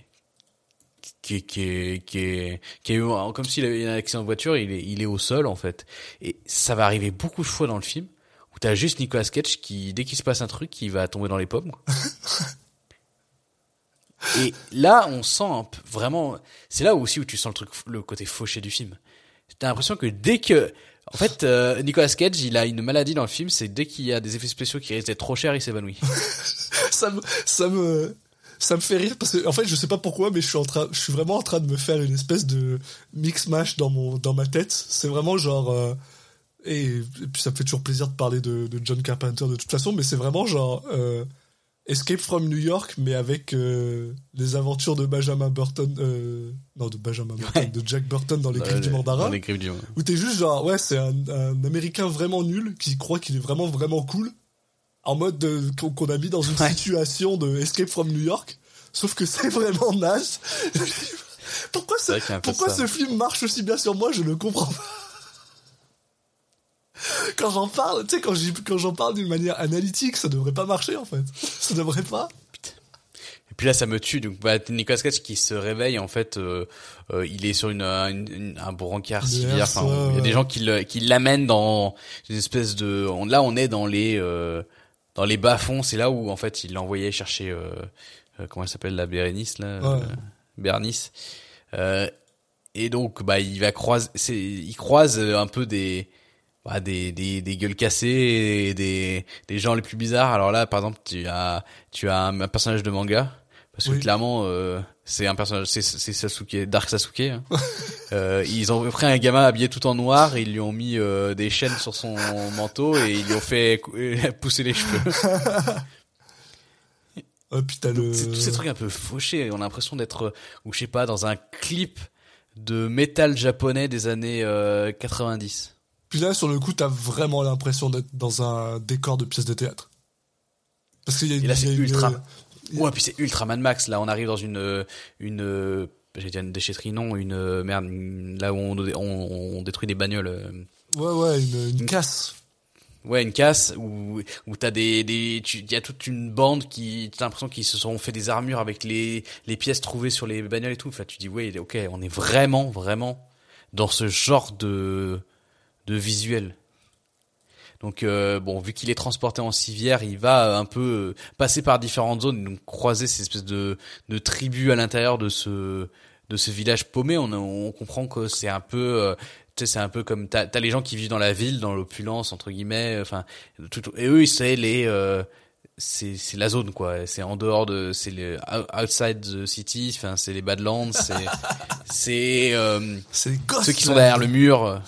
qui est, qui est, qui est, qui est comme s'il avait eu un accident de voiture, il est, il est au sol, en fait. Et ça va arriver beaucoup de fois dans le film, où t'as juste Nicolas Cage qui, dès qu'il se passe un truc, il va tomber dans les pommes. (laughs) Et là, on sent un peu, vraiment, c'est là aussi où tu sens le truc, le côté fauché du film. T'as l'impression que dès que, en fait, euh, Nicolas Cage, il a une maladie dans le film, c'est dès qu'il y a des effets spéciaux qui risquent d'être trop chers, il s'évanouit. (laughs) ça me ça me ça me fait rire parce que en fait je sais pas pourquoi mais je suis en train je suis vraiment en train de me faire une espèce de mix mash dans dans ma tête c'est vraiment genre euh, et, puis ça me fait toujours plaisir de parler de, de John Carpenter de toute façon mais c'est vraiment genre euh, Escape from New York mais avec euh, les aventures de Benjamin Burton euh, non de Benjamin Burton Ouais. de Jack Burton dans les griffes Euh, du mandarin Dans les griffes du où t'es juste genre ouais c'est un, un américain vraiment nul qui croit qu'il est vraiment vraiment cool en mode de- qu'on qu'on a mis dans une Ouais. situation de Escape from New York sauf que c'est vraiment naze (laughs) pourquoi, ce, pourquoi ça. ce film marche aussi bien sur moi je ne comprends pas quand j'en parle tu sais quand quand j'en parle d'une manière analytique ça devrait pas marcher en fait ça devrait pas Et puis là, ça me tue. Donc, bah, Nicolas Cage qui se réveille, en fait, euh, euh, il est sur une, une- une- un brancard civière. ouais, il y a des gens qui le- qui l'amènent dans une espèce de. on- là, on est dans les euh, dans les bas fonds. C'est là où, en fait, il l'envoyait chercher. Euh, euh, comment elle s'appelle la Bérénice là Ouais. euh, Bernice. Euh, et donc, bah, il va croiser. c'est- Il croise euh, un peu des bah, des, des, des gueules cassées et des, des gens les plus bizarres. Alors là, par exemple, tu as, tu as un, un personnage de manga. Parce que clairement, euh, c'est un personnage, c'est, Sasuke, Dark Sasuke. hein. (laughs) euh, ils ont pris un gamin habillé tout en noir et ils lui ont mis euh, des chaînes sur son manteau et ils lui ont fait (laughs) pousser les cheveux. Ouais, (laughs) puis t'as le. C'est tous ces trucs un peu fauchés. On a l'impression d'être, euh, ou je sais pas, dans un clip de métal japonais des années euh, 90. Puis là, sur le coup, t'as vraiment l'impression d'être dans un décor de pièce de théâtre. Parce qu'il y a une. Et là, c'est une- ultra. y a- Ouais, puis c'est ultra Mad Max. Là, on arrive dans une euh, une euh, j'ai dit une déchetterie, non, une euh, merde, une- là où on, on, on détruit des bagnoles. euh. Ouais, ouais, une, une casse. Ouais, une casse où où t'as des des il y a toute une bande qui t'as l'impression qu'ils se sont fait des armures avec les les pièces trouvées sur les bagnoles et tout. Enfin, tu dis ouais, ok, on est vraiment vraiment dans ce genre de de visuel. Donc euh, bon, vu qu'il est transporté en civière, il va un peu euh, passer par différentes zones, donc croiser ces espèces de de tribus à l'intérieur de ce de ce village paumé. On, comprend que c'est un peu euh, c'est un peu comme t'as as les gens qui vivent dans la ville, dans l'opulence entre guillemets. Enfin, et eux, c'est les euh, c'est c'est la zone quoi. C'est en dehors de c'est le out- outside the city. Enfin, c'est les Badlands. C'est (laughs) c'est euh, C'est ceux qui sont là. derrière le mur.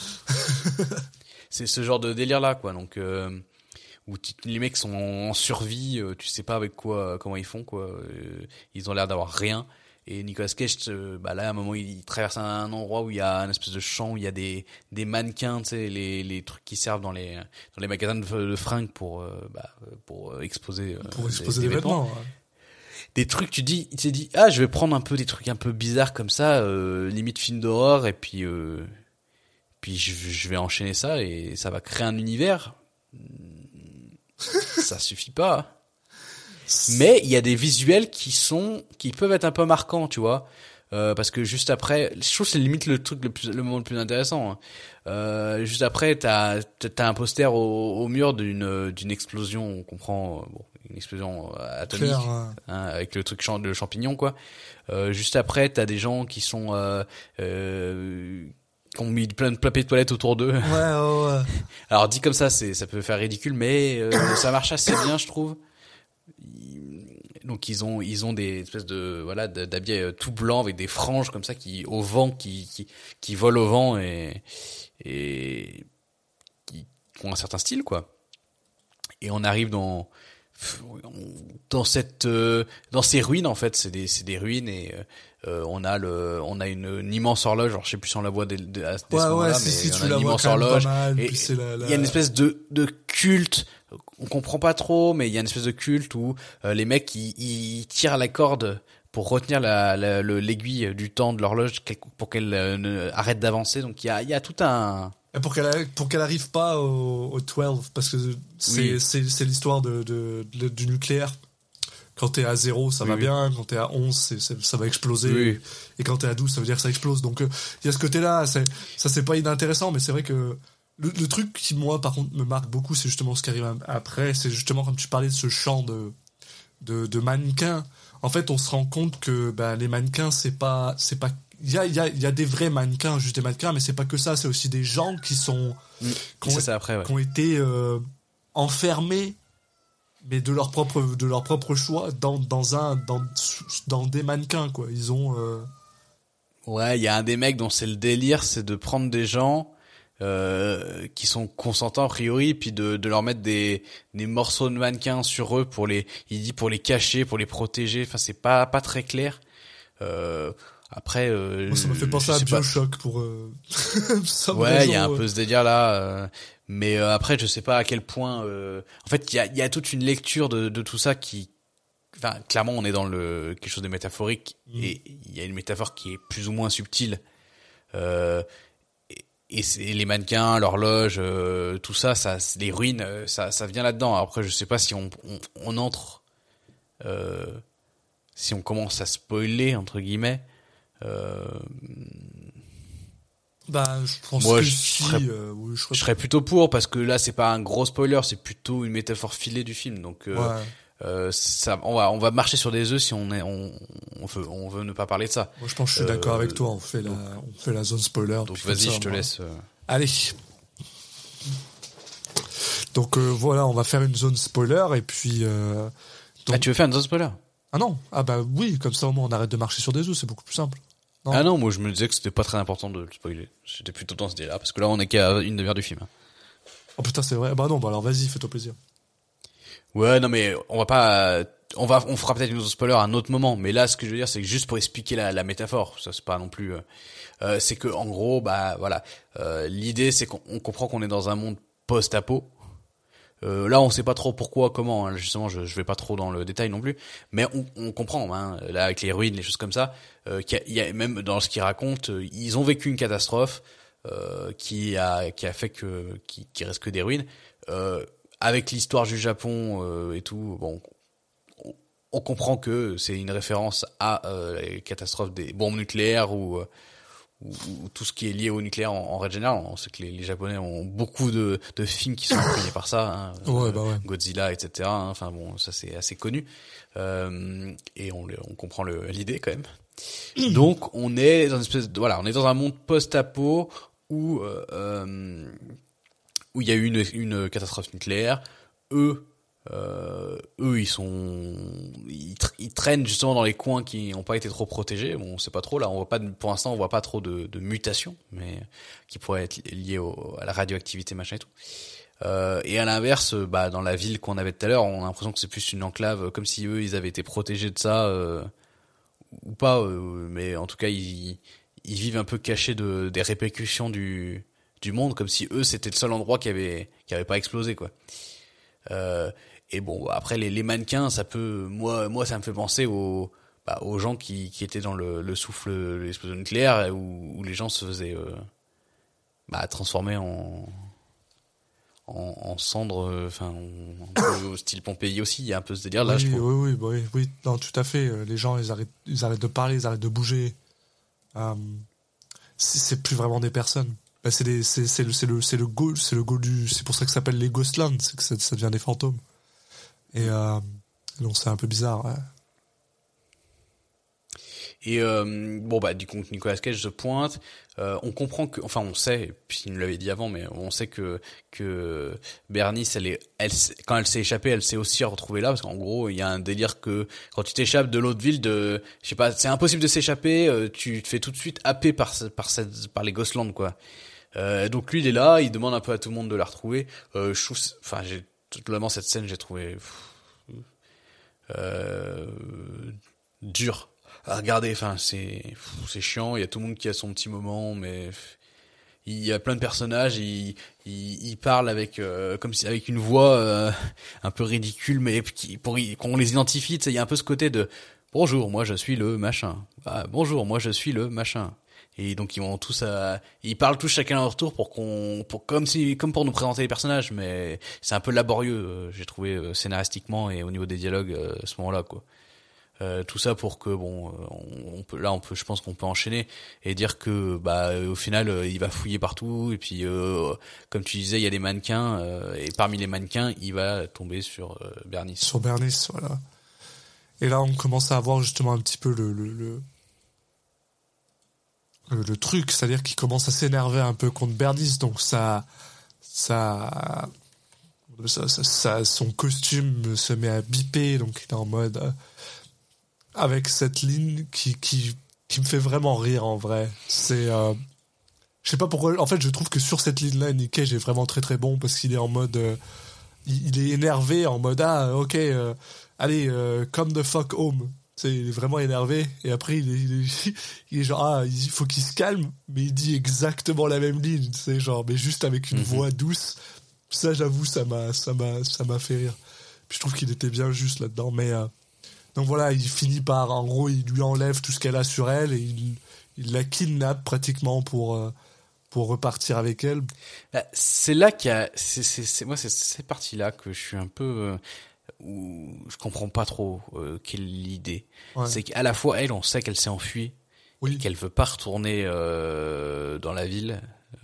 (laughs) c'est ce genre de délire là quoi. Donc euh, où les mecs sont en survie, euh, tu sais pas avec quoi comment ils font quoi. Euh, ils ont l'air d'avoir rien. Et Nicolas Cage, euh, bah là, à un moment, il traverse un endroit où il y a un espèce de champ, où il y a des, des mannequins, tu sais, les, les trucs qui servent dans les, dans les magasins de, de fringues pour, euh, bah, pour euh, exposer, Pour exposer des, vêtements. ouais. des trucs tu dis s'est dit ah je vais prendre un peu des trucs un peu bizarres comme ça euh, limite film d'horreur et puis euh, puis je, je vais enchaîner ça et ça va créer un univers (laughs) ça suffit pas mais il y a des visuels qui sont qui peuvent être un peu marquants tu vois Euh, parce que juste après je trouve que c'est limite le truc le plus le moment le plus intéressant hein. Euh, juste après t'as t'as un poster au, au mur d'une d'une explosion on comprend euh, bon une explosion euh, atomique Claire, hein. hein, avec le truc champ de champignon quoi. Euh, juste après, t'as des gens qui sont euh, euh, qui ont mis plein de papier de toilette autour d'eux. Ouais, ouais, ouais. (laughs) Alors dit comme ça, c'est ça peut faire ridicule, mais euh, ça marche assez bien, je trouve. Donc ils ont ils ont des espèces de voilà d'habits euh, tout blancs avec des franges comme ça qui au vent qui qui, qui volent au vent et et qui ont un certain style quoi. Et on arrive dans dans cette euh, dans ces ruines en fait. C'est des c'est des ruines et euh, on a le on a une, une immense horloge. Alors je sais plus si on la voit dès, dès, Ouais, ce ouais, moment-là si, mais si, on tu a une immense horloge. mal, et la- il y a une espèce de de culte on comprend pas trop mais il y a une espèce de culte où euh, les mecs ils, ils tirent la corde pour retenir la la- l'aiguille du temps de l'horloge pour qu'elle euh, arrête d'avancer. Donc il y a il y a tout un Et pour qu'elle pour qu'elle arrive pas au, au 12 parce que c'est Oui. l'histoire de, de, de- du nucléaire. Quand t'es à 0 ça Oui, va oui. bien. Quand t'es à 11 c'est c'est- ça va exploser. Et quand t'es à 12 ça veut dire que ça explose. Donc euh, il y a ce côté là ça c'est pas inintéressant mais c'est vrai que le, le truc qui moi par contre me marque beaucoup c'est justement ce qui arrive après c'est justement quand tu parlais de ce champ de de, de mannequins en fait on se rend compte que ben, les mannequins c'est pas c'est pas il y a, y, a, y a des vrais mannequins juste des mannequins mais c'est pas que ça c'est aussi des gens qui sont qui ont, ça après ouais. qui ont été euh, enfermés mais de leur propre de leur propre choix dans, dans un dans, dans des mannequins quoi. Ils ont euh, Ouais, il y a un des mecs dont c'est le délire, c'est de prendre des gens euh, qui sont consentants a priori, puis de, de leur mettre des, des morceaux de mannequins sur eux pour les, il dit pour les cacher, pour les protéger. Enfin, c'est pas pas très clair. Euh, après, euh, moi, ça m'a fait penser à. Bioshock pour euh, (laughs) some Ouais, il y a un peu ce délire là, euh, mais après je sais pas à quel point. euh, en fait, il y a, y a toute une lecture de, de tout ça qui, enfin, clairement, on est dans le quelque chose de métaphorique Mm. et il y a une métaphore qui est plus ou moins subtile. Euh, et, c'est les mannequins, l'horloge, euh, tout ça, ça, les ruines, euh, ça, ça vient là-dedans. Après, je sais pas si on, on, on entre. Euh, si on commence à spoiler entre guillemets, euh, Bah, je pense Moi, que je si, serais- euh, oui, je serais- je serais plutôt pour parce que là c'est pas un gros spoiler, c'est plutôt une métaphore filée du film. Donc euh, Ouais. Euh, ça, on va on va marcher sur des œufs si on est on, on veut on veut ne pas parler de ça. Moi, je pense que je suis Euh, d'accord avec toi. On fait la, on fait la zone spoiler. Donc vas-y, je te laisse. euh, Allez. Donc euh, voilà, on va faire une zone spoiler et puis. euh, donc- Ah tu veux faire une zone spoiler? Ah non, ah bah oui, comme ça au moins on arrête de marcher sur des œufs, c'est beaucoup plus simple. Non. Ah non, moi je me disais que c'était pas très important de le spoiler. J'étais plutôt dans ce délai-là parce que là on est qu'à une demi-heure du film. Oh putain, c'est vrai. Bah non, bah alors vas-y, fais-toi plaisir. Ouais, non mais on va pas, on va, on fera peut-être une autre spoiler à un autre moment. Mais là, ce que je veux dire, c'est juste pour expliquer la, la métaphore, ça c'est pas non plus, euh, euh, c'est que en gros, bah voilà, euh, l'idée c'est qu'on on comprend qu'on est dans un monde post-apo. Euh, là, on sait pas trop pourquoi, comment. hein, justement, je, je vais pas trop dans le détail non plus, mais on, on comprend. Hein, là, avec les ruines, les choses comme ça, euh, qu'il y y a même dans ce qu'ils racontent, euh, ils ont vécu une catastrophe qui a qui a fait que qui, qui reste que des ruines. Euh, avec l'histoire du Japon euh, et tout, bon, on, comprend que c'est une référence à euh, les catastrophes des bombes nucléaires ou, euh, ou, ou tout ce qui est lié au nucléaire en, en règle générale. On sait que les, les Japonais ont beaucoup de, de films qui sont imprégnés par ça. Hein, (coughs) Ouais, Euh, bah ouais. Godzilla, etc. hein. Enfin bon, ça c'est assez connu. Euh, et on, comprend l'idée quand même. (coughs) Donc on est dans une espèce de, voilà, on est dans un monde post-apo où où il y a eu une, une catastrophe nucléaire. Eux, euh, eux, ils sont, ils, tr- ils traînent justement dans les coins qui n'ont pas été trop protégés. Bon, on sait pas trop là. On voit pas, de- pour l'instant, on voit pas trop de, de mutations, mais qui pourraient être liées au, à la radioactivité, machin et tout. Euh, et à l'inverse, bah, dans la ville qu'on avait tout à l'heure, on a l'impression que c'est plus une enclave, comme si eux, ils avaient été protégés de ça, euh, ou pas, euh, mais en tout cas, ils, ils vivent un peu cachés de, des répercussions du, du monde, comme si eux, c'était le seul endroit qui avait, qui avait pas explosé, quoi. Euh, et bon, après, les, les mannequins, ça peut, moi, moi, ça me fait penser aux, bah, aux gens qui, qui étaient dans le, le souffle, l'explosion nucléaire, où, où les gens se faisaient, euh, bah, transformer en, en, en cendres, enfin, au style Pompéi aussi, il y a un peu ce délire là, oui, je trouve. oui, oui, oui, oui, non, tout à fait. euh, Les gens, ils arrêtent, ils arrêtent de parler, ils arrêtent de bouger. Euh, c'est plus vraiment des personnes. Bah, c'est le, c'est le, c'est le go, c'est le go du, c'est pour ça que ça s'appelle les Ghostlands, c'est que ça, ça devient des fantômes. Et euh, donc c'est un peu bizarre. ouais. Et euh, bon bah du coup Nicolas Cage se pointe. Euh, on comprend que, enfin on sait, puis il nous l'avait dit avant, mais on sait que que Bernice, elle est, elle, quand elle s'est échappée, elle s'est aussi retrouvée là parce qu'en gros il y a un délire que quand tu t'échappes de l'autre ville, de, je sais pas, c'est impossible de s'échapper. euh, tu te fais tout de suite happer par par cette, par les Ghostlands quoi. Euh, donc lui il est là, il demande un peu à tout le monde de la retrouver. Euh, je enfin j'ai cette scène, j'ai trouvé euh, dur à regarder. Enfin, c'est c'est chiant. Il y a tout le monde qui a son petit moment, mais il y a plein de personnages. Ils ils, ils parlent avec euh, comme si avec une voix euh, un peu ridicule, mais qui pour qu'on les identifie. Il y a un peu ce côté de bonjour, moi je suis le machin. Ah, bonjour, moi je suis le machin. Et donc ils vont tous à, ils parlent tous chacun à leur tour pour qu'on, pour comme si, comme pour nous présenter les personnages, mais c'est un peu laborieux, euh, j'ai trouvé euh, scénaristiquement et au niveau des dialogues euh, à ce moment-là quoi. Euh, tout ça pour que bon, euh, on, peut là on peut, je pense qu'on peut enchaîner et dire que bah euh, au final euh, il va fouiller partout et puis euh, comme tu disais il y a des mannequins euh, et parmi les mannequins il va tomber sur euh, Bernice. sur Bernice, voilà. Et là, on commence à avoir justement un petit peu le le, le, le- le truc, c'est-à-dire qu'il commence à s'énerver un peu contre Bernice, donc ça, ça, ça, ça- son costume se met à biper, donc il est en mode euh, avec cette ligne qui qui qui me fait vraiment rire en vrai. C'est euh, je sais pas pourquoi. En fait, je trouve que sur cette ligne-là, Nick Cage est vraiment très très bon parce qu'il est en mode euh, il, il est énervé en mode ah ok euh, allez euh, come the fuck home il est vraiment énervé et après il est, il est, (laughs) il est genre ah il faut qu'il se calme mais il dit exactement la même ligne sais genre mais juste avec une Mhm. voix douce. Ça j'avoue ça m'a ça m'a ça m'a fait rire. Puis je trouve qu'il était bien juste là dedans mais euh, donc voilà il finit par en gros il lui enlève tout ce qu'elle a sur elle et il, il la kidnappe pratiquement pour euh, pour repartir avec elle. Bah, C'est là qu'il y a, c'est, c'est, c'est- moi c'est cette partie là que je suis un peu, euh, où je comprends pas trop euh, quelle l'idée. Ouais. C'est qu'à la fois elle, on sait qu'elle s'est enfuie, Oui. qu'elle veut pas retourner euh, dans la ville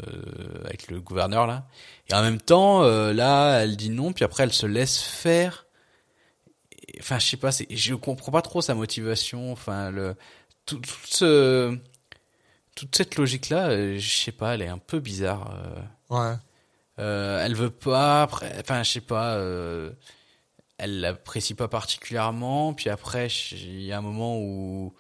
euh, avec le gouverneur là, et en même temps euh, là, elle dit non, puis après elle se laisse faire. Enfin, je sais pas, je comprends pas trop sa motivation. Enfin, le tout, tout ce toute cette logique là, je sais pas, elle est un peu bizarre. euh. Ouais. Euh, elle veut pas, après, enfin, je sais pas, euh, elle l'apprécie pas particulièrement. Puis après, il y a un moment où,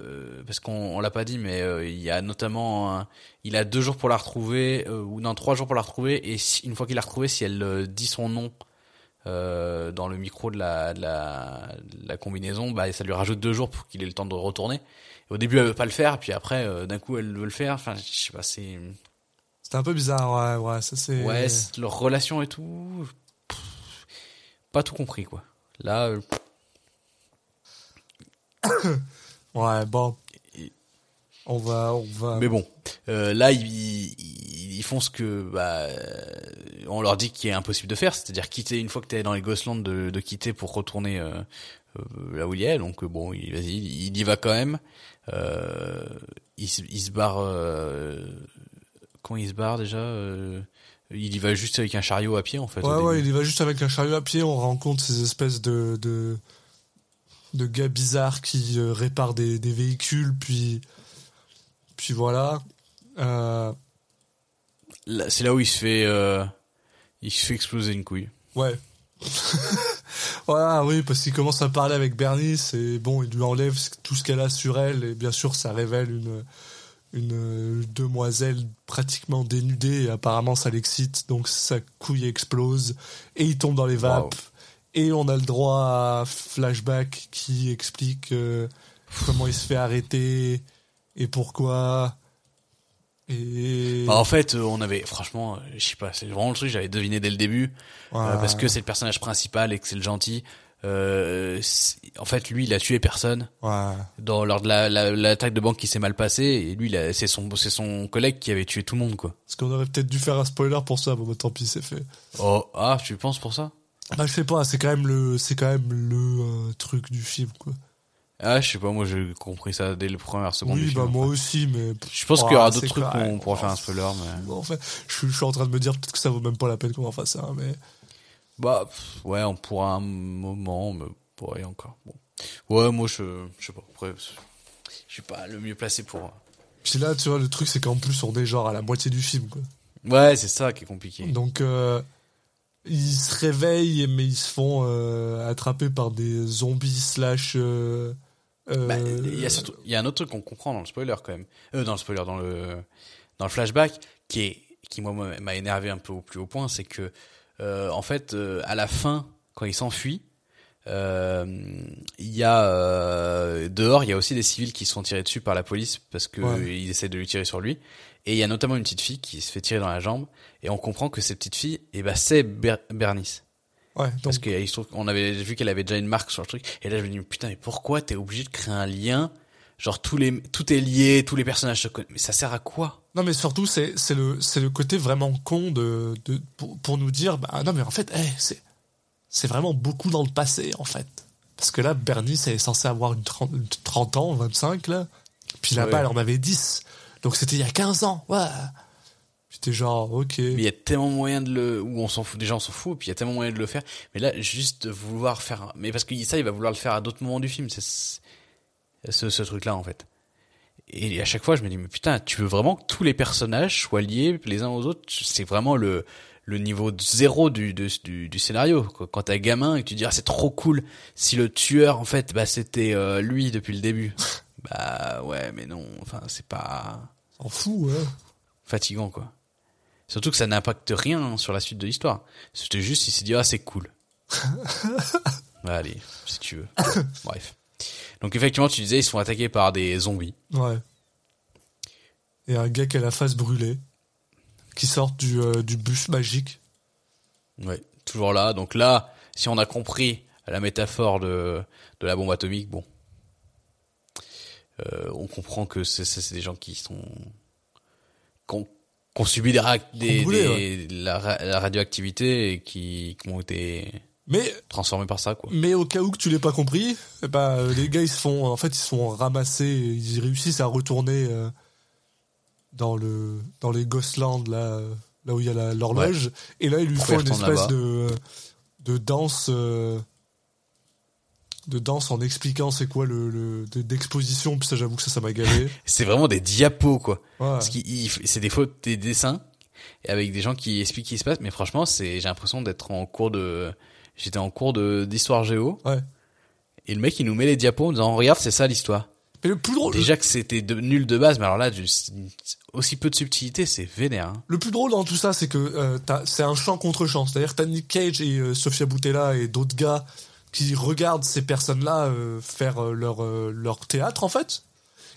euh, parce qu'on on l'a pas dit, mais euh, il y a notamment, un- il a deux jours pour la retrouver, euh, ou non, trois jours pour la retrouver. Et si- une fois qu'il l'a retrouvée, si elle euh, dit son nom euh, dans le micro de la, de la, de la combinaison, bah, ça lui rajoute deux jours pour qu'il ait le temps de retourner. Et au début, elle veut pas le faire, puis après, euh, d'un coup, elle veut le faire. Enfin, je sais pas, c'est. C'était un peu bizarre, ouais, ouais, ça c'est. Ouais, c'est- leur relation et tout, pas tout compris quoi. Là, euh, (coughs) Ouais, bon. On va, on va. mais bon, euh, là ils, ils, ils font ce que bah, euh, on leur dit qu'il est impossible de faire, c'est-à-dire quitter une fois que t'es dans les Ghostlands de, de quitter pour retourner euh, euh, là où il est. Donc euh, bon, il, vas-y, il y va quand même. Euh, il, se- il se barre. Euh, quand il se barre déjà, euh, il y va juste avec un chariot à pied en fait. Ouais, ouais, il y va juste avec un chariot à pied, on rencontre ces espèces de, de, de gars bizarres qui euh, réparent des, des véhicules, puis, puis voilà. Euh, C'est là où il se fait, euh, il se fait exploser une couille. ouais. (laughs) voilà, oui, parce qu'il commence à parler avec Bernice, et bon, il lui enlève tout ce qu'elle a sur elle, et bien sûr, ça révèle une, une euh, demoiselle pratiquement dénudée, et apparemment, ça l'excite, donc sa couille explose, et il tombe dans les vapes. Wow. Et on a le droit à flashback qui explique euh, comment il se fait arrêter et pourquoi. Et Bah, en fait, euh, on avait, franchement, je sais pas, c'est vraiment le truc, j'avais deviné dès le début, euh, parce que c'est le personnage principal et que c'est le gentil. Euh, en fait, lui, il a tué personne Ouais. dans lors de la- la- l'attaque de banque qui s'est mal passée, et lui, c'est son, c'est son collègue qui avait tué tout le monde, quoi. Parce qu'on aurait peut-être dû faire un spoiler pour ça, bon bah, tant pis, c'est fait. Oh, ah, tu penses pour ça? Bah je sais pas, c'est quand même le, c'est quand même le euh, truc du film quoi. Ah, je sais pas, moi, j'ai compris ça dès le premier seconde oui, film. bah moi en fait. aussi, mais. Je pense Oh, qu'il y aura d'autres trucs quoi, où on pourra oh, faire un spoiler, mais. Bon, en fait, je, suis- je suis en train de me dire peut-être que ça vaut même pas la peine qu'on en fasse un, mais. Bah, pff, ouais, on pourra un moment, mais ouais, encore. Bon. Ouais, moi, je, je sais pas. Après, je suis pas le mieux placé pour. Puis là, tu vois, le truc c'est qu'en plus on est genre à la moitié du film quoi. Ouais, c'est ça qui est compliqué. Donc, euh, ils se réveillent, mais ils se font euh, attraper par des zombies slash. euh, euh, Bah, il y a surtout, il y a un autre truc qu'on comprend dans le spoiler quand même. Euh, dans le spoiler, dans le, dans le flashback, qui est, qui moi m'a énervé un peu au plus haut point, c'est que, euh, en fait, euh, à la fin, quand il s'enfuit, euh, il y a euh, dehors, il y a aussi des civils qui se font tirer dessus par la police parce que Ouais. ils essaient de lui tirer sur lui. Et il y a notamment une petite fille qui se fait tirer dans la jambe. Et on comprend que cette petite fille, eh ben, c'est Ber- Bernice. ouais, donc, Parce qu'il se trouve qu'on avait vu qu'elle avait déjà une marque sur le truc. Et là, je me dis, putain, mais pourquoi t'es obligé de créer un lien? Genre, tous les, tout est lié, tous les personnages se connaissent. Mais ça sert à quoi? Non, mais surtout, c'est c'est le, c'est le côté vraiment con de, de, pour, pour nous dire, bah non, mais en fait, eh, c'est c'est vraiment beaucoup dans le passé, en fait. Parce que là, Bernice, elle est censée avoir une 30, une 30 ans, 25, là. Puis là-bas, Ouais. elle en avait 10. Donc c'était il y a 15 ans, ouais. J'étais genre, ok. Mais il y a tellement moyen de le, où on s'en fout, déjà on s'en fout, puis il y a tellement moyen de le faire. Mais là, juste de vouloir faire, mais parce que ça, il va vouloir le faire à d'autres moments du film, c'est ce, ce truc-là, en fait. Et à chaque fois, je me dis, mais putain, tu veux vraiment que tous les personnages soient liés les uns aux autres? C'est vraiment le, le niveau zéro du, de- du, du scénario. Quand quand t'es gamin et que tu dis, ah, c'est trop cool si le tueur, en fait, bah, c'était euh, lui depuis le début. (laughs) bah, ouais, mais non, enfin, c'est pas S'en fout, ouais. fatigant, quoi. Surtout que ça n'impacte rien sur la suite de l'histoire. C'était juste, il s'est dit, ah, c'est cool. (laughs) Allez, si tu veux. (laughs) Bref. Donc, effectivement, tu disais, ils se font attaquer par des zombies. Ouais. Et un gars qui a la face brûlée, qui sort du, euh, du bus magique. Ouais. Toujours là. Donc là, si on a compris la métaphore de, de la bombe atomique, bon. Euh, on comprend que c'est, c'est des gens qui sont, qui ont, qui ont subi des, ra- des, brûlé, des- la, la radioactivité et qui, qui ont été Mais transformé par ça, quoi. mais au cas où que tu l'aies pas compris, eh ben, euh, les gars ils se font en fait ils se font ramasser, ils réussissent à retourner euh, dans le dans les Ghostlands là là où il y a l'horloge et là ils lui font une espèce de de danse euh, de danse en expliquant c'est quoi le, le de- d'exposition puis ça j'avoue que ça ça m'a gavé. (laughs) C'est vraiment des diapos, quoi. Ouais. Parce qu'il, il- c'est des fautes, des dessins, avec des gens qui expliquent ce qui se passe. Mais franchement, c'est, j'ai l'impression d'être en cours de, j'étais en cours de, d'histoire géo. Ouais. Et le mec, il nous met les diapos en disant, regarde, c'est ça l'histoire. Mais le plus drôle Déjà que c'était de, nul de base, mais alors là, du- aussi peu de subtilité, c'est vénère. hein. Le plus drôle dans tout ça, c'est que euh, c'est un champ contre champ. C'est-à-dire que t'as Nick Cage et euh, Sofia Boutella et d'autres gars qui regardent ces personnes-là euh, faire euh, leur, leur théâtre, en fait.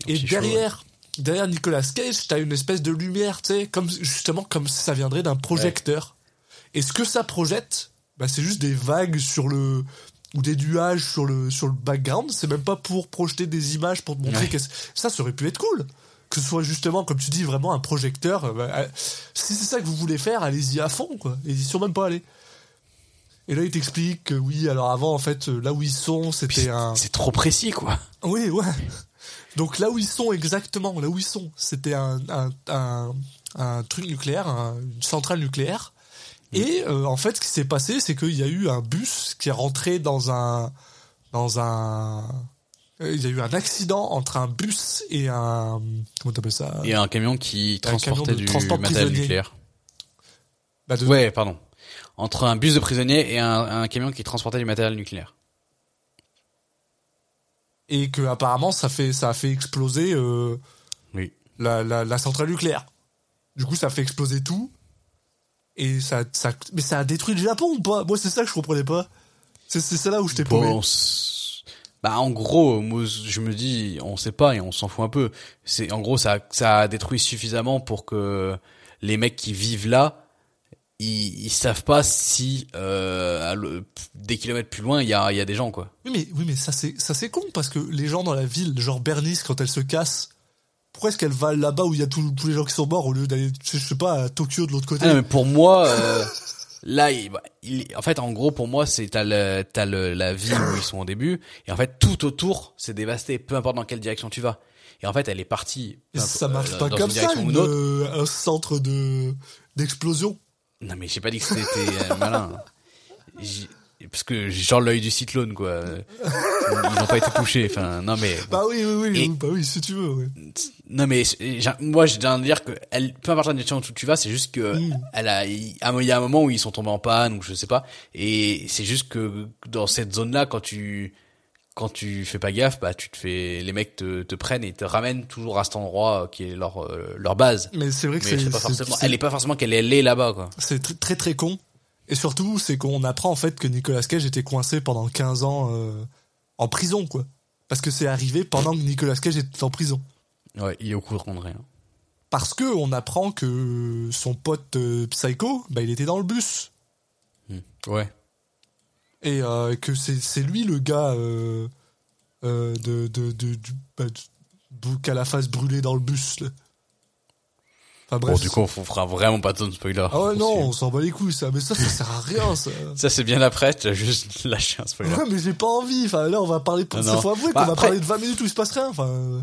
Et show, derrière, derrière Nicolas Cage, t'as une espèce de lumière, tu sais, comme, justement comme si ça viendrait d'un projecteur. Et ce que ça projette, bah, c'est juste des vagues sur le ou des nuages sur le sur le background. C'est même pas pour projeter des images pour te montrer Ouais. que ça, aurait pu être cool. Que ce soit justement, comme tu dis, vraiment un projecteur. euh, bah, euh, si c'est ça que vous voulez faire, allez-y à fond, quoi. Y sont même pas allés. Et là, il t'explique que oui, alors avant, en fait, euh, là où ils sont, c'était un. C'est trop précis, quoi. Oui, ouais. Donc là où ils sont exactement, là où ils sont, c'était un, un, un, un truc nucléaire, un- une centrale nucléaire. Et euh, en fait, ce qui s'est passé, c'est qu'il y a eu un bus qui est rentré dans un, dans un, euh, il y a eu un accident entre un bus et un, comment t'appelles ça? Et un camion qui Un transportait du transport matériel nucléaire. Bah, de- Ouais, pardon. Entre un bus de prisonniers et un, un camion qui transportait du matériel nucléaire. Et que apparemment, ça fait, ça a fait exploser euh, Oui. la, la, la centrale nucléaire. Du coup, ça fait exploser tout. Et ça, ça, mais ça a détruit le Japon ou pas? Moi, c'est ça que je comprenais pas. C'est, c'est ça là où je t'ai. Bon, bah en gros, moi je me dis, on sait pas et on s'en fout un peu. C'est en gros ça ça a détruit suffisamment pour que les mecs qui vivent là, ils, ils savent pas si euh, le- des kilomètres plus loin il y a il y a des gens quoi. Oui, mais, oui, mais ça c'est, ça c'est con parce que les gens dans la ville, genre Bernice, quand elle se casse, pourquoi est-ce qu'elle va là-bas où il y a tous les gens qui sont morts au lieu d'aller, je sais pas, à Tokyo de l'autre côté Ah non, mais? pour moi, euh, là, il, bah, il- en fait, en gros, pour moi, c'est t'as le, t'as le, la ville où ils sont au début, et en fait, tout autour, c'est dévasté, peu importe dans quelle direction tu vas. Et en fait, elle est partie. Et ça marche euh, pas comme une ça, une, euh, un centre de d'explosion? Non, mais j'ai pas dit que c'était euh, malin. Parce que j'ai genre l'œil du cyclone, quoi. Ils n'ont pas été touchés. Enfin, non mais. Bah oui, oui, oui, Et- bah oui, si tu veux. Ouais. Non mais moi j'ai envie de dire que elle peu importe la direction où tu vas c'est juste que Mm. elle a il y a un moment où ils sont tombés en panne ou je sais pas et c'est juste que dans cette zone là quand tu quand tu fais pas gaffe bah tu te fais les mecs te, te prennent et te ramènent toujours à cet endroit qui est leur euh, leur base Mais c'est vrai que c'est, pas forcément elle est pas forcément qu'elle est là-bas quoi c'est tr- très très con. Et surtout, c'est qu'on apprend en fait que Nicolas Cage était coincé pendant 15 ans euh, en prison, quoi. Parce que c'est arrivé pendant que Nicolas Cage était en prison. ouais il est au courant de rien Parce que on apprend que son pote euh, Psycho, bah, il était dans le bus. ouais Et euh, que c'est, c'est lui le gars de, de, de, du, bah, du- qui a la face brûlée dans le bus. Là. Enfin bref. bon du coup on fera vraiment pas de spoiler Ah ouais, non, on s'en bat les couilles, ça. Mais ça, ça sert à rien, ça. (laughs) ça c'est bien après tu as juste (laughs) lâché un spoiler Ouais, mais j'ai pas envie. Enfin, là, on va parler. Il non. faut avouer Bah, qu'on va après- parler de 20 minutes où il se passe rien. Enfin, euh,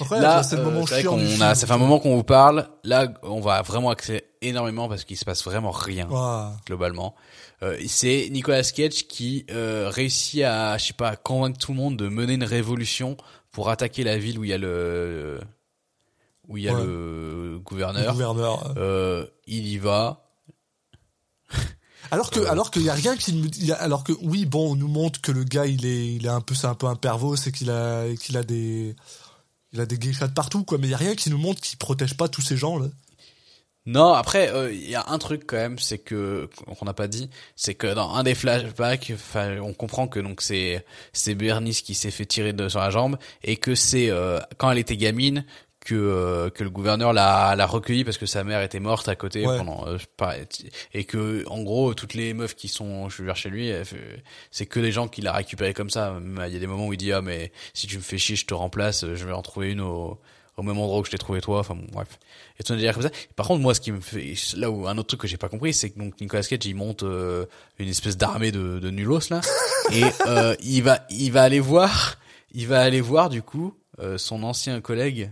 après, là, c'est le euh, moment vrai chiant film, a, ça fait un moment qu'on vous parle. Là, on va vraiment axer énormément parce qu'il se passe vraiment rien euh, ouah. globalement. Euh, c'est Nicolas Cage qui euh, réussit à, je sais pas, à convaincre tout le monde de mener une révolution pour attaquer la ville où il y a le où il y a Ouais. le Le gouverneur. gouverneur. Euh, il y va. (laughs) Alors que, Euh. alors qu'il y a rien qui alors que oui, bon, on nous montre que le gars, il est, il est un peu, c'est un peu un pervos, c'est qu'il a, qu'il a des, il a des geishas de partout, quoi. Mais il y a rien qui nous montre qu'il protège pas tous ces gens là. Non, après, euh, il y a un truc quand même, c'est que qu'on n'a pas dit, c'est que dans un des flashbacks, on comprend que donc c'est c'est Bernice qui s'est fait tirer de, sur la jambe et que c'est euh, quand elle était gamine que euh, que le gouverneur l'a l'a recueillie parce que sa mère était morte à côté Ouais. pendant euh, pas- et que en gros toutes les meufs qui sont je veux dire chez lui c'est que les gens qu'il a récupéré comme ça il y a des moments où il dit ah mais si tu me fais chier je te remplace je vais en trouver une au au même endroit où je t'ai trouvé toi. Enfin bon, bref. Et tout comme ça. Par contre, moi, ce qui me fait, là où un autre truc que j'ai pas compris, c'est que donc Nicolas Cage, il monte euh, une espèce d'armée de, de nulos là, (laughs) et euh, il va, il va aller voir, il va aller voir du coup euh, son ancien collègue.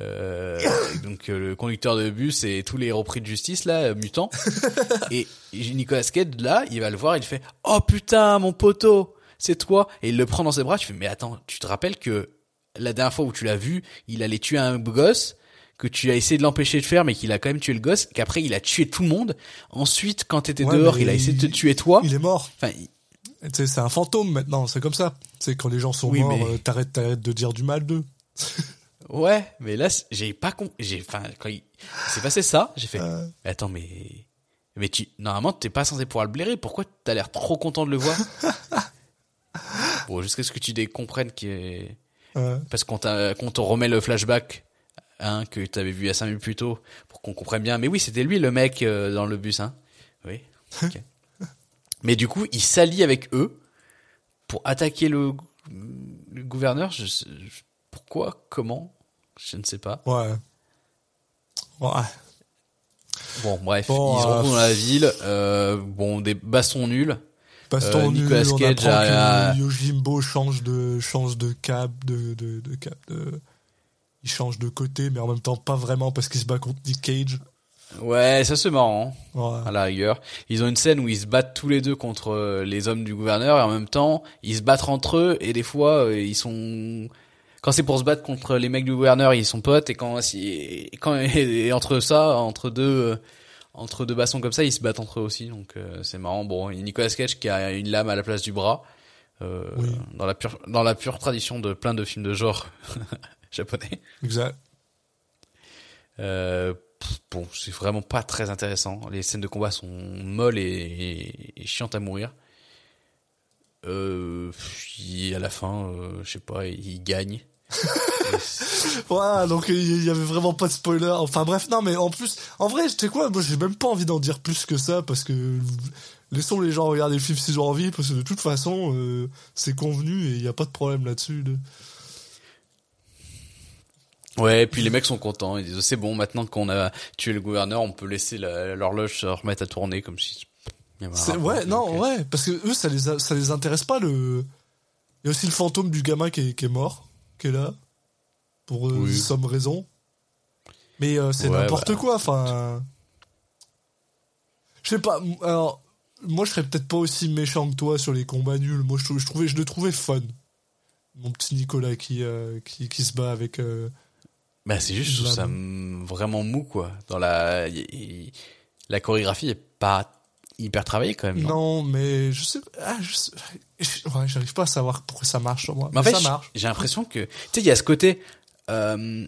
Euh, (coughs) donc euh, le conducteur de bus et tous les repris de justice là euh, mutants (laughs) et Nicolas Cage là il va le voir il fait oh putain mon poteau c'est toi et il le prend dans ses bras tu fais mais attends tu te rappelles que la dernière fois où tu l'as vu il allait tuer un gosse que tu as essayé de l'empêcher de faire mais qu'il a quand même tué le gosse qu'après il a tué tout le monde ensuite quand t'étais Ouais, dehors il a essayé de te tuer toi Il est mort. enfin il- c'est un fantôme maintenant, c'est comme ça. C'est quand les gens sont Oui, morts, mais- euh, t'arrêtes, t'arrêtes de dire du mal d'eux. (laughs) Ouais, mais là, j'ai pas con, j'ai, enfin, quand il s'est passé ça, j'ai fait, Euh. mais attends, mais, mais tu, normalement, t'es pas censé pouvoir le blairer, pourquoi t'as l'air trop content de le voir? (laughs) bon, jusqu'à ce que tu comprennes que, Ouais. parce qu'on t'a, qu'on te remet le flashback, hein, que t'avais vu à 5 minutes plus tôt, pour qu'on comprenne bien. Mais oui, c'était lui, le mec, euh, dans le bus, hein. Oui. (laughs) mais du coup, il s'allie avec eux pour attaquer le, le gouverneur. Je, je- pourquoi? Comment? Je ne sais pas. Ouais. Ouais. Bon, bref, Bon, ils euh, retrouvent dans la ville. Euh, bon, des bastons nuls. Baston Euh, nul, Nicolas on Cage apprend a- que Yojimbo change de, change de cap, de, de, de cap, de... Il change de côté, mais en même temps pas vraiment parce qu'il se bat contre Nick Cage. Ouais, ça c'est marrant, Ouais. à la rigueur. Ils ont une scène où ils se battent tous les deux contre euh, les hommes du gouverneur et en même temps, ils se battent entre eux et des fois, euh, ils sont... Quand c'est pour se battre contre les mecs du gouverneur, ils sont potes et quand, si- et quand (laughs) et entre ça, entre deux, euh, entre deux bastons comme ça, ils se battent entre eux aussi. Donc euh, c'est marrant. Bon, il y a Nicolas Cage qui a une lame à la place du bras. Euh, Oui. dans la pure dans la pure tradition de plein de films de genre (laughs) japonais. Exact. Euh, bon, c'est vraiment pas très intéressant. Les scènes de combat sont molles et, et- et chiantes à mourir. Euh, il- à la fin, euh, je sais pas, il gagne. (laughs) Voilà, donc il y avait vraiment pas de spoiler. Enfin bref, non, mais en plus, en vrai, tu sais quoi, moi j'ai même pas envie d'en dire plus que ça parce que laissons les gens regarder le film s'ils ont envie parce que de toute façon, euh, c'est convenu et il y a pas de problème là-dessus. de- Ouais, et puis les mecs sont contents. Ils disent c'est bon, maintenant qu'on a tué le gouverneur, on peut laisser la- l'horloge se remettre à tourner comme si. C'est- ouais, non, ouais, parce que eux, ça les, a- ça les intéresse pas le. Il y a aussi le fantôme du gamin qui est, qui est mort, qui est là, pour euh, Oui. some raison. Mais euh, c'est Ouais, n'importe bah. quoi, enfin. Je sais pas, alors, moi je serais peut-être pas aussi méchant que toi sur les combats nuls. Moi je, trou- je trouvais, je le trouvais fun. Mon petit Nicolas qui, euh, qui, qui se bat avec. Bah c'est juste, je trouve Là, ça vraiment mou quoi. Dans la, y- y- la chorégraphie est pas hyper travaillée quand même. non? Non, mais je sais. Ah, je sais- ouais, j'arrive pas à savoir pourquoi ça marche sur moi. Mais en fait, ça j- marche. j'ai l'impression que, tu sais, il y a ce côté euh,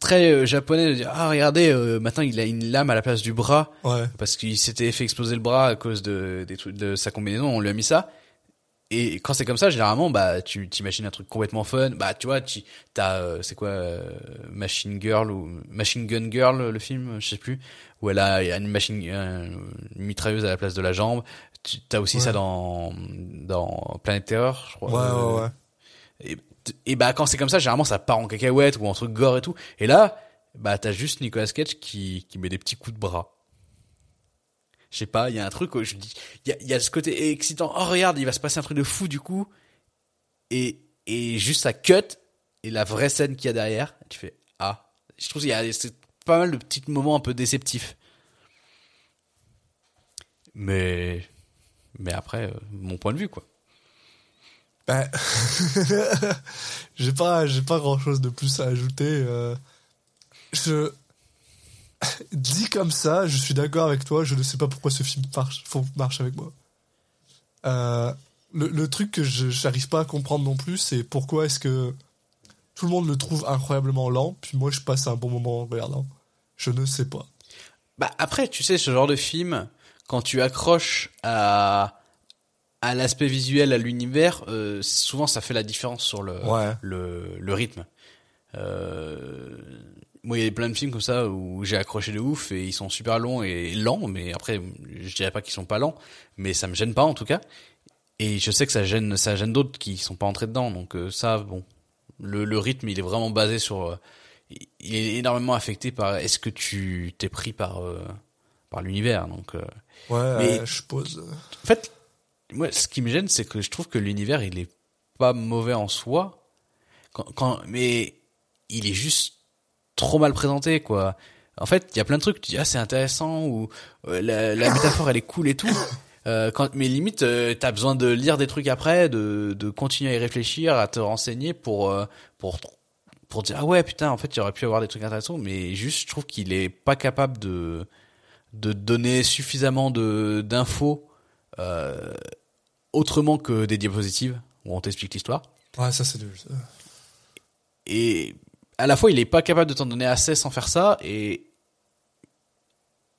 très euh, japonais de dire ah regardez euh, maintenant il a une lame à la place du bras Ouais. parce qu'il s'était fait exploser le bras à cause de des trucs de sa combinaison, on lui a mis ça. Et quand c'est comme ça, généralement, bah, tu t'imagines un truc complètement fun. Bah, tu vois, tu t'as, euh, c'est quoi, euh, Machine Girl ou Machine Gun Girl, le film, je sais plus, où elle a une machine, une mitrailleuse à la place de la jambe. Tu t'as aussi Ouais. ça dans dans Planète Terreur, je crois. Ouais, Euh, ouais, ouais. et, et bah quand c'est comme ça, généralement ça part en cacahuète ou en truc gore et tout. Et là, bah t'as juste Nicolas Cage qui qui met des petits coups de bras. Je sais pas, il y a un truc où je me dis, il y a, il y a ce côté excitant. Oh regarde, il va se passer un truc de fou du coup. Et et juste ça cut et la vraie scène qu'il y a derrière, tu fais ah. Je trouve qu'il y a c'est pas mal de petits moments un peu déceptifs. Mais mais après, euh, mon point de vue quoi. Ben, (laughs) j'ai pas, j'ai pas grand chose de plus à ajouter. euh. Je (laughs) dit comme ça, je suis d'accord avec toi. Je ne sais pas pourquoi ce film marche, avec moi. Euh, le, le truc que je j'arrive pas à comprendre non plus, c'est pourquoi est-ce que tout le monde le trouve incroyablement lent, puis moi je passe un bon moment en regardant. Je ne sais pas. Bah après, tu sais, ce genre de film, quand tu accroches à à l'aspect visuel, à l'univers, euh, souvent ça fait la différence sur le Ouais. le, le rythme. Euh, moi, il y a plein de films comme ça où j'ai accroché de ouf et ils sont super longs et lents, mais après, je dirais pas qu'ils sont pas lents, mais ça me gêne pas en tout cas. Et je sais que ça gêne, ça gêne d'autres qui sont pas entrés dedans, donc euh, ça, bon, le, le rythme, il est vraiment basé sur euh, il est énormément affecté par est-ce que tu t'es pris par euh, par l'univers donc euh, Ouais, Mais- je pose. en fait moi ce qui me gêne c'est que je trouve que l'univers il est pas mauvais en soi. Quand, quand mais il est juste trop mal présenté quoi. En fait il y a plein de trucs tu dis ah c'est intéressant ou euh, la, la métaphore elle est cool et tout. Euh, quand mais limite euh, t'as besoin de lire des trucs après de de continuer à y réfléchir à te renseigner pour euh, pour pour dire ah ouais putain en fait il aurait pu avoir des trucs intéressants mais juste je trouve qu'il est pas capable de de donner suffisamment de d'infos euh, autrement que des diapositives où on t'explique l'histoire. Ouais, ça c'est ça. et à la fois il est pas capable de t'en donner assez sans faire ça et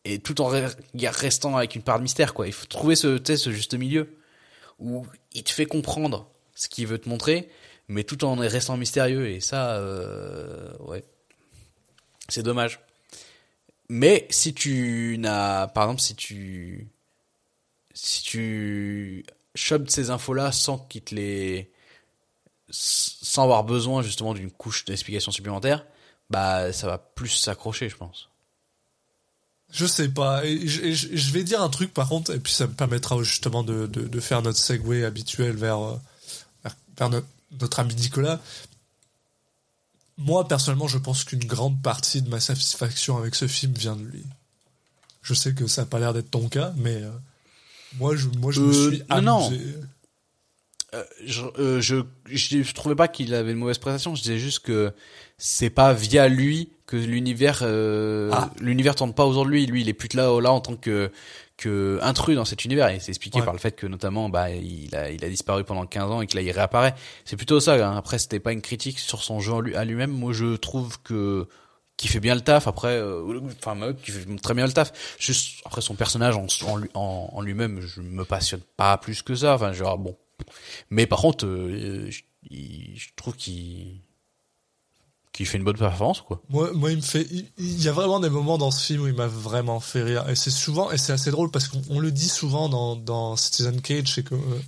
et tout en re- restant avec une part de mystère quoi. Il faut trouver ce ce juste milieu où il te fait comprendre ce qu'il veut te montrer mais tout en restant mystérieux. Et ça euh, ouais. C'est dommage mais si tu n'as par exemple si tu si tu chopes ces infos là sans qu'il te les sans avoir besoin justement d'une couche d'explication supplémentaire, bah ça va plus s'accrocher, je pense. Je sais pas. Et je, et je- je vais dire un truc par contre, et puis ça me permettra justement de, de, de faire notre segue habituel vers, euh, vers, vers notre, notre ami Nicolas. Moi, personnellement, je pense qu'une grande partie de ma satisfaction avec ce film vient de lui. Je sais que ça n'a pas l'air d'être ton cas, mais euh, moi, je, moi, je me Euh, suis non, non. amusé. Euh, je, euh, je, je, je trouvais pas qu'il avait une mauvaise prestation, je disais juste que c'est pas via lui que l'univers euh, Ah. l'univers tourne pas aujourd'hui. Lui, il est plus là, là en tant que que intrus dans cet univers et c'est expliqué Ouais. par le fait que notamment bah il a il a disparu pendant 15 ans et que là il réapparaît. C'est plutôt ça. hein. Après c'était pas une critique sur son jeu lui- à lui-même. Moi je trouve que qui fait bien le taf après euh, enfin Mahmoud qui fait très bien le taf juste après son personnage en en, lui- en, lui-même je me passionne pas plus que ça enfin genre bon mais par contre euh, je, je trouve qu'il qu'il fait une bonne performance quoi Moi, moi, il me fait. Il, il y a vraiment des moments dans ce film où il m'a vraiment fait rire. Et c'est souvent, et c'est assez drôle parce qu'on on le dit souvent dans, dans Citizen Cage, c'est que euh,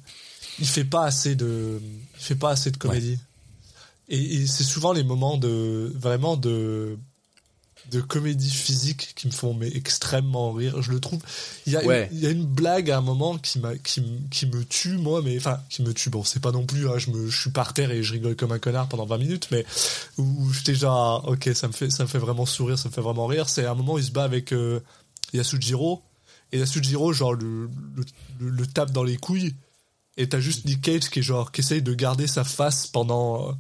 il fait pas assez de, il fait pas assez de comédie. Et, et c'est souvent les moments de vraiment de de comédie physique qui me font mais extrêmement rire. Je le trouve. Il y a, Ouais. une, il y a une blague à un moment qui m'a qui, qui me tue moi, mais enfin qui me tue. Bon, c'est pas non plus. hein, je me je suis par terre et je rigole comme un connard pendant 20 minutes, mais où, où j'étais genre ah, ok ça me fait ça me fait vraiment sourire, ça me fait vraiment rire. C'est à un moment où il se bat avec euh, Yasujiro et Yasujiro genre le, le, le, le tape dans les couilles et t'as juste Nick Cage qui est genre qui essaye de garder sa face pendant euh,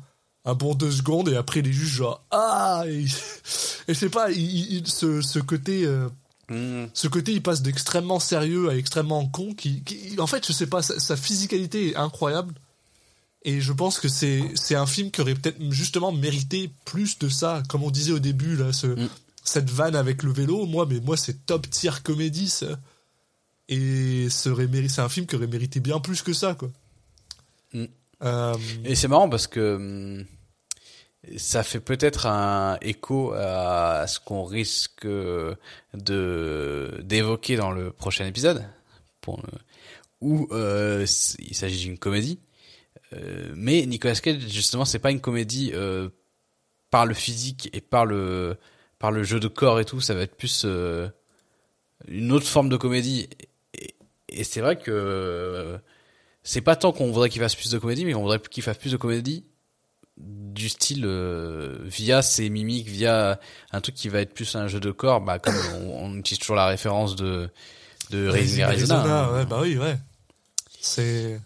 un bon deux secondes et après il est juste genre ah et, je sais (laughs) pas il, il- il- ce, ce côté euh, ce côté il passe d'extrêmement sérieux à extrêmement con qui, qui- en fait je sais pas sa, sa physicalité est incroyable. Et je pense que c'est c'est un film qui aurait peut-être justement mérité plus de ça. Comme on disait au début là ce, cette vanne avec le vélo moi mais moi c'est top tier comédie ça. Et serait c'est un film qui aurait mérité bien plus que ça quoi. Mm. Euh, Et c'est marrant parce que ça fait peut-être un écho à ce qu'on risque de d'évoquer dans le prochain épisode, pour, où euh, il s'agit d'une comédie. Euh, mais Nicolas Cage, justement, c'est pas une comédie euh, par le physique et par le par le jeu de corps et tout. Ça va être plus euh, une autre forme de comédie. Et, et c'est vrai que euh, c'est pas tant qu'on voudrait qu'il fasse plus de comédie, mais on voudrait qu'il fasse plus de comédie du style euh, via ses mimiques, via un truc qui va être plus un jeu de corps, bah comme on, on utilise toujours la référence de de Raising Arizona. hein. ouais, bah oui ouais c'est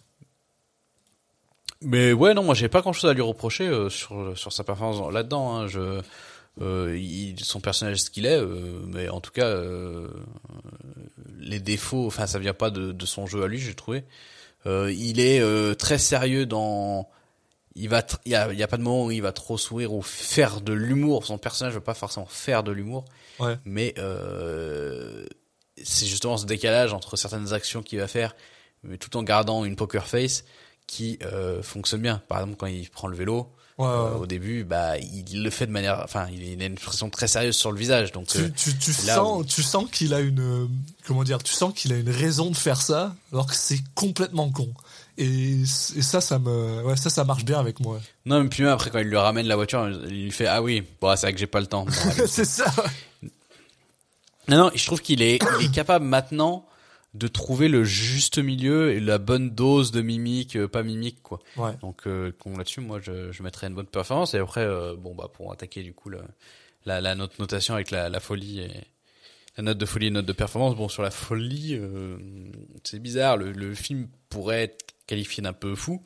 Mais ouais, non, moi j'ai pas grand chose à lui reprocher euh, sur sur sa performance là-dedans. Hein. Je euh, il, son personnage ce qu'il est, euh, mais en tout cas euh, les défauts, enfin ça vient pas de, de son jeu à lui, j'ai trouvé. Euh, il est euh, très sérieux dans il va il y a, y a pas de moment où il va trop sourire ou faire de l'humour. Son personnage va pas forcément faire de l'humour. Ouais. mais euh, c'est justement ce décalage entre certaines actions qu'il va faire mais tout en gardant une poker face qui euh, fonctionne bien. Par exemple quand il prend le vélo Ouais, ouais. euh, au début bah il le fait de manière enfin il a une expression très sérieuse sur le visage. Donc euh, tu, tu, tu là sens où- tu sens qu'il a une euh, comment dire tu sens qu'il a une raison de faire ça alors que c'est complètement con Et, et ça, ça me, ouais, ça, ça marche bien avec moi. Non, mais puis même après, quand il lui ramène la voiture, il lui fait Ah oui, bon, c'est vrai que j'ai pas le temps. (laughs) C'est ça. non, non, je trouve qu'il est, il est capable maintenant de trouver le juste milieu et la bonne dose de mimique, euh, pas mimique, quoi. Ouais. Donc, euh, là-dessus, moi, je, je mettrais une bonne performance. Et après, euh, bon, bah, pour attaquer, du coup, le, la, la note notation avec la, la folie et la note de folie et note de performance. Bon, sur la folie, euh, c'est bizarre. Le, le film pourrait être qualifié d'un peu fou.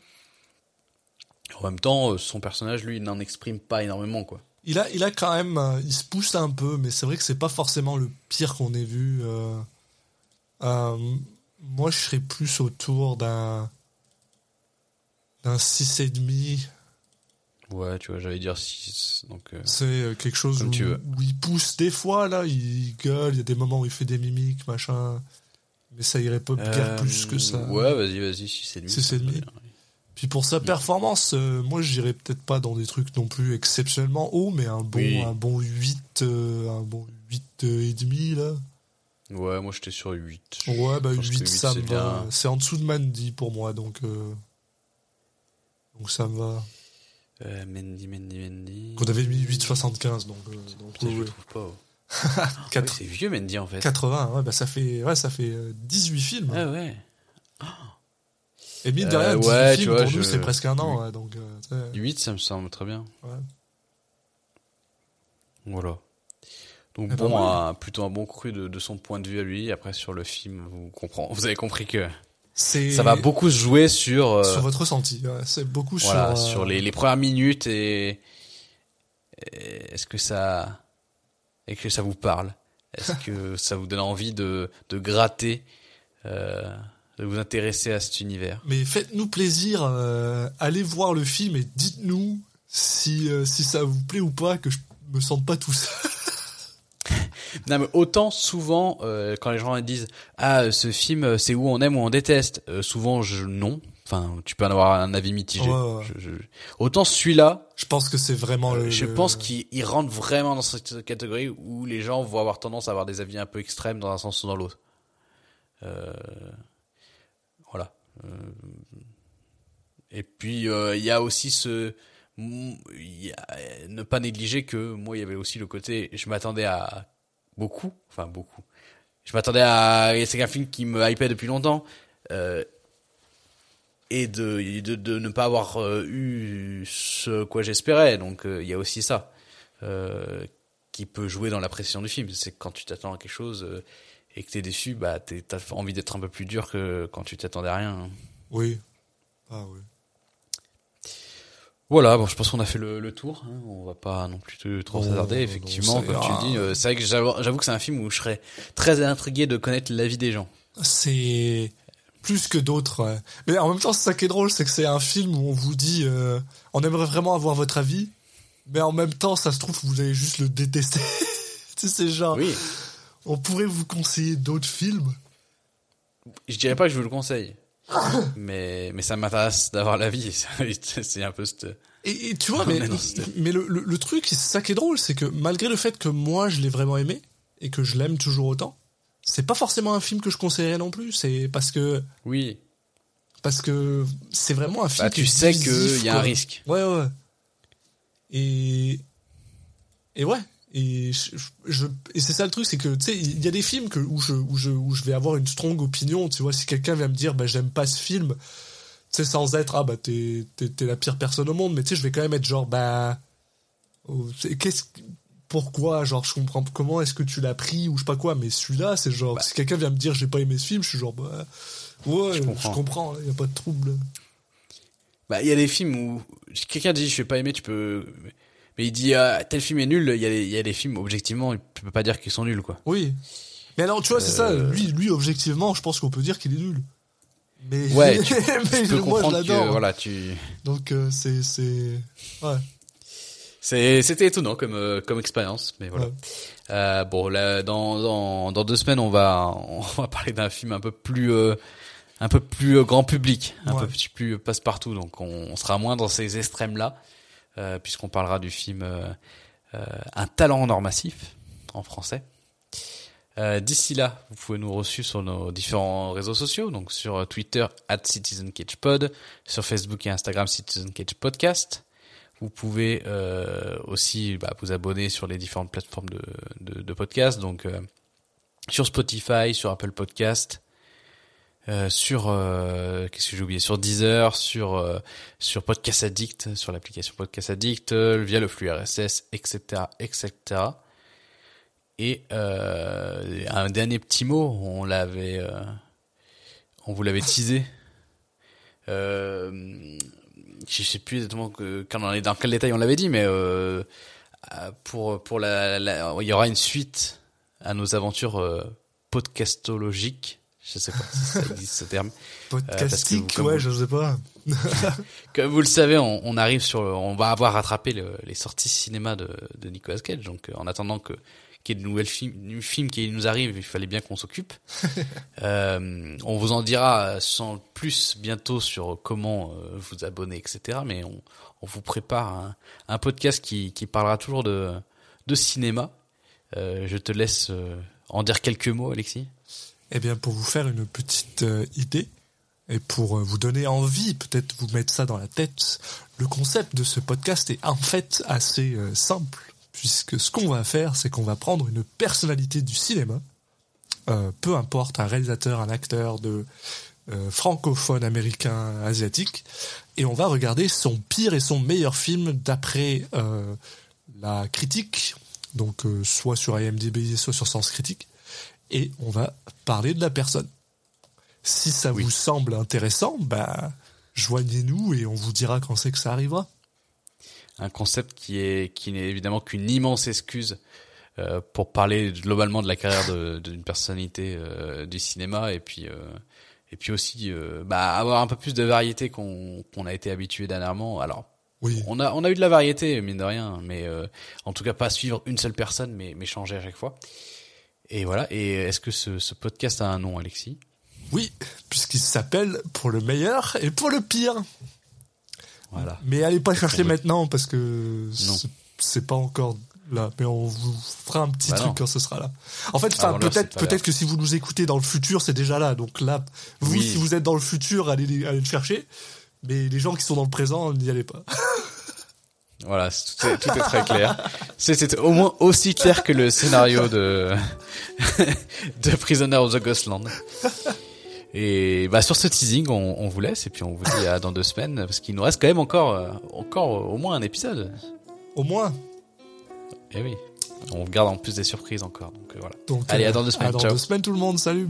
En même temps, euh, son personnage, lui, n'en exprime pas énormément, quoi. Il a, il a quand même, euh, il se pousse un peu, mais c'est vrai que c'est pas forcément le pire qu'on ait vu. euh. Euh, moi, je serais plus autour d'un d'un 6,5. Ouais, tu vois, j'allais dire 6. Donc, euh, C'est quelque chose où, tu où il pousse des fois, là, il gueule, il y a des moments où il fait des mimiques, machin. Mais ça irait pas guère euh, plus que ça. Ouais, vas-y, vas-y, 6 et demi. Six ça et me demi. va bien, ouais. Puis pour sa performance, euh, moi j'irais peut-être pas dans des trucs non plus exceptionnellement hauts, mais un bon, Oui. un bon 8, euh, un bon 8 euh, et demi là. Ouais, moi j'étais sur 8. Ouais, bah Je pense que 8 huit, ça c'est me va. C'est en dessous de Mandy pour moi, donc donc ça me va. Euh, Mendy, Mendy, Mendy. On avait mis 8,75 donc, donc je trouve pas. oh. Ah, oui, c'est vieux Mendy en fait. 80, ouais, bah ça fait, ouais, ça fait euh, 18 films. Ah ouais. Et mine de Euh, rien, 18 ouais, tu films vois, pour nous c'est presque un an, ouais, donc euh, 8, ça me semble très bien. ouais. Voilà. Donc Ah bah bon, un- plutôt un bon cru de, de son point de vue à lui. Après sur le film, vous comprenez, vous avez compris que ça va beaucoup se jouer sur, euh, sur votre ressenti. ouais, c'est beaucoup voilà, sur, euh, sur les, les premières minutes et, et est-ce que ça, est-ce que ça vous parle. Est-ce que (laughs) ça vous donne envie de, de gratter, euh, de vous intéresser à cet univers? Mais faites-nous plaisir, euh, allez voir le film et dites-nous si, euh, si ça vous plaît ou pas, que je me sente pas tout seul. (laughs) Non mais autant souvent euh, quand les gens disent ah ce film c'est où on aime ou on déteste souvent je non enfin tu peux en avoir un avis mitigé Ouais, ouais. Je- je- autant celui-là Je pense que c'est vraiment euh, le. je pense qu'il il rentre vraiment dans cette catégorie où les gens vont avoir tendance à avoir des avis un peu extrêmes dans un sens ou dans l'autre Euh, voilà Euh, et puis euh, il y a aussi ce y a- ne pas négliger que moi il y avait aussi le côté je m'attendais à beaucoup enfin beaucoup je m'attendais à c'est un film qui me hypait depuis longtemps euh, et de, de de ne pas avoir euh, eu ce quoi j'espérais donc euh, il y a aussi ça euh, qui peut jouer dans la pression du film c'est quand tu t'attends à quelque chose euh, et que t'es déçu bah t'es- t'as envie d'être un peu plus dur que quand tu t'attendais à rien hein. Oui. Ah oui. Voilà, bon, je pense qu'on a fait le, le tour. Hein. On va pas non plus te- trop Oh, s'attarder. Effectivement, comme tu dis, euh, c'est vrai que j'avoue, j'avoue que c'est un film où je serais très intrigué de connaître l'avis des gens. C'est plus que d'autres. Mais en même temps, c'est ça qui est drôle, c'est que c'est un film où on vous dit, euh, on aimerait vraiment avoir votre avis, mais en même temps, ça se trouve, vous allez juste le détester. (laughs) tu sais, c'est genre, Oui, on pourrait vous conseiller d'autres films. je dirais pas que je vous le conseille, mais mais ça m'intéresse d'avoir l'avis. (laughs) C'est un peu cette. Et, et tu vois, mais, ce- mais le, le, le truc, c'est ça qui est drôle, c'est que malgré le fait que moi je l'ai vraiment aimé et que je l'aime toujours autant, c'est pas forcément un film que je conseillerais non plus. C'est parce que Oui, parce que c'est vraiment un film. bah tu sais qu'il y a un risque. Ouais, ouais. Et et ouais. Et je, je- et c'est ça le truc, c'est que tu sais, il y a des films que où je où je où je vais avoir une strong opinion. Tu vois, si quelqu'un vient me dire, bah j'aime pas ce film, tu sais, sans être ah bah t'es t'es la pire personne au monde, mais tu sais, je vais quand même être genre bah oh, qu'est-ce pourquoi genre je comprends comment est-ce que tu l'as pris ou je sais pas quoi mais celui-là c'est genre si quelqu'un vient me dire j'ai pas aimé ce film je suis genre bah ouais Je je comprends. il y a pas de trouble Bah il y a des films où si quelqu'un dit je vais pas aimer, tu peux. Mais il dit ah, tel film est nul. Il y a il y a des films objectivement, tu peux pas dire qu'ils sont nuls quoi. Oui. Mais alors, tu vois, c'est ça, Euh. lui, lui, objectivement, je pense qu'on peut dire qu'il est nul. Mais, Ouais, (laughs) tu- mais Tu peux moi, je comprendre l'adore. que voilà tu. Donc, euh, c'est, c'est, ouais. C'était étonnant comme, euh, comme expérience, mais voilà. Ouais. Euh, bon, là, dans, dans, dans deux semaines, on va, on (laughs) va parler d'un film un peu plus, euh, un peu plus euh, grand public, un Ouais. peu plus passe-partout, donc on, on sera moins dans ces extrêmes-là, euh, puisqu'on parlera du film euh, euh, Un talent en or massif, en français. Euh, D'ici là, vous pouvez nous reçu sur nos différents réseaux sociaux, donc sur euh, Twitter at CitizenCagePod, sur Facebook et Instagram Citizen Cage Podcast. Vous pouvez euh, aussi bah, vous abonner sur les différentes plateformes de, de, de podcast, donc euh, sur Spotify, sur Apple Podcast, euh, sur euh, qu'est-ce que j'ai oublié, sur Deezer, sur euh, sur Podcast Addict, sur l'application Podcast Addict, euh, via le flux RSS, etc., etc. Et un dernier petit mot, on l'avait, on vous l'avait teasé. Euh, je sais plus exactement que, quand on est dans quel détail on l'avait dit, mais euh, euh, pour pour la, la- il y aura une suite à nos aventures euh, podcastologiques. Je sais pas si ça existe ce terme. que Podcastique, vous- comme ouais, vous- je sais pas. (laughs) Comme vous le savez, on, on arrive sur, le- on va avoir rattrapé le- les sorties cinéma de, de Nicolas Cage. Donc, euh, en attendant que qu'il y ait de nouvelles films, films qui nous arrivent, il fallait bien qu'on s'occupe. (laughs) Euh, on vous en dira sans plus bientôt sur comment euh, vous abonner, etc. Mais on, on vous prépare un, un podcast qui, qui parlera toujours de, de cinéma. Euh, je te laisse en dire quelques mots, Alexis. Eh bien, pour vous faire une petite idée et pour vous donner envie, peut-être vous mettre ça dans la tête, le concept de ce podcast est en fait assez simple, puisque ce qu'on va faire, c'est qu'on va prendre une personnalité du cinéma, euh, peu importe un réalisateur, un acteur de euh, francophone, américain, asiatique, et on va regarder son pire et son meilleur film d'après euh, la critique, donc soit sur IMDb, soit sur Sens Critique, et on va parler de la personne. Si ça Oui. vous semble intéressant, bah, joignez-nous et on vous dira quand c'est que ça arrivera. Un concept qui est qui n'est évidemment qu'une immense excuse euh, pour parler globalement de la carrière d'une personnalité euh, du cinéma et puis euh, et puis aussi bah, avoir un peu plus de variété qu'on qu'on a été habitué dernièrement. Alors Oui. on a on a eu de la variété mine de rien, mais en tout cas pas suivre une seule personne, mais mais changer à chaque fois. Et voilà. Et est-ce que ce, ce podcast a un nom, Alexis? Oui, puisqu'il s'appelle pour le meilleur et pour le pire. Voilà. Mais allez pas chercher maintenant parce que c'est- pas encore là. Mais on vous fera un petit Bah truc non. quand ce sera là. En fait, peut-être que si vous nous écoutez dans le futur, c'est déjà là. Donc là, vous, Oui. si vous êtes dans le futur, allez, allez le chercher. Mais les gens qui sont dans le présent, n'y allez pas. (laughs) Voilà, tout est, tout est très clair. C'est au moins aussi clair que le scénario de (laughs) de Prisoner of the Ghostland. Et bah sur ce teasing, on, on vous laisse et puis on vous dit à dans deux semaines parce qu'il nous reste quand même encore euh, encore euh, au moins un épisode. Au moins. Et oui, on garde en plus des surprises encore. Donc euh, voilà. Donc, Allez, euh, à dans deux semaines, À dans ciao. deux semaines, tout le monde. Salut.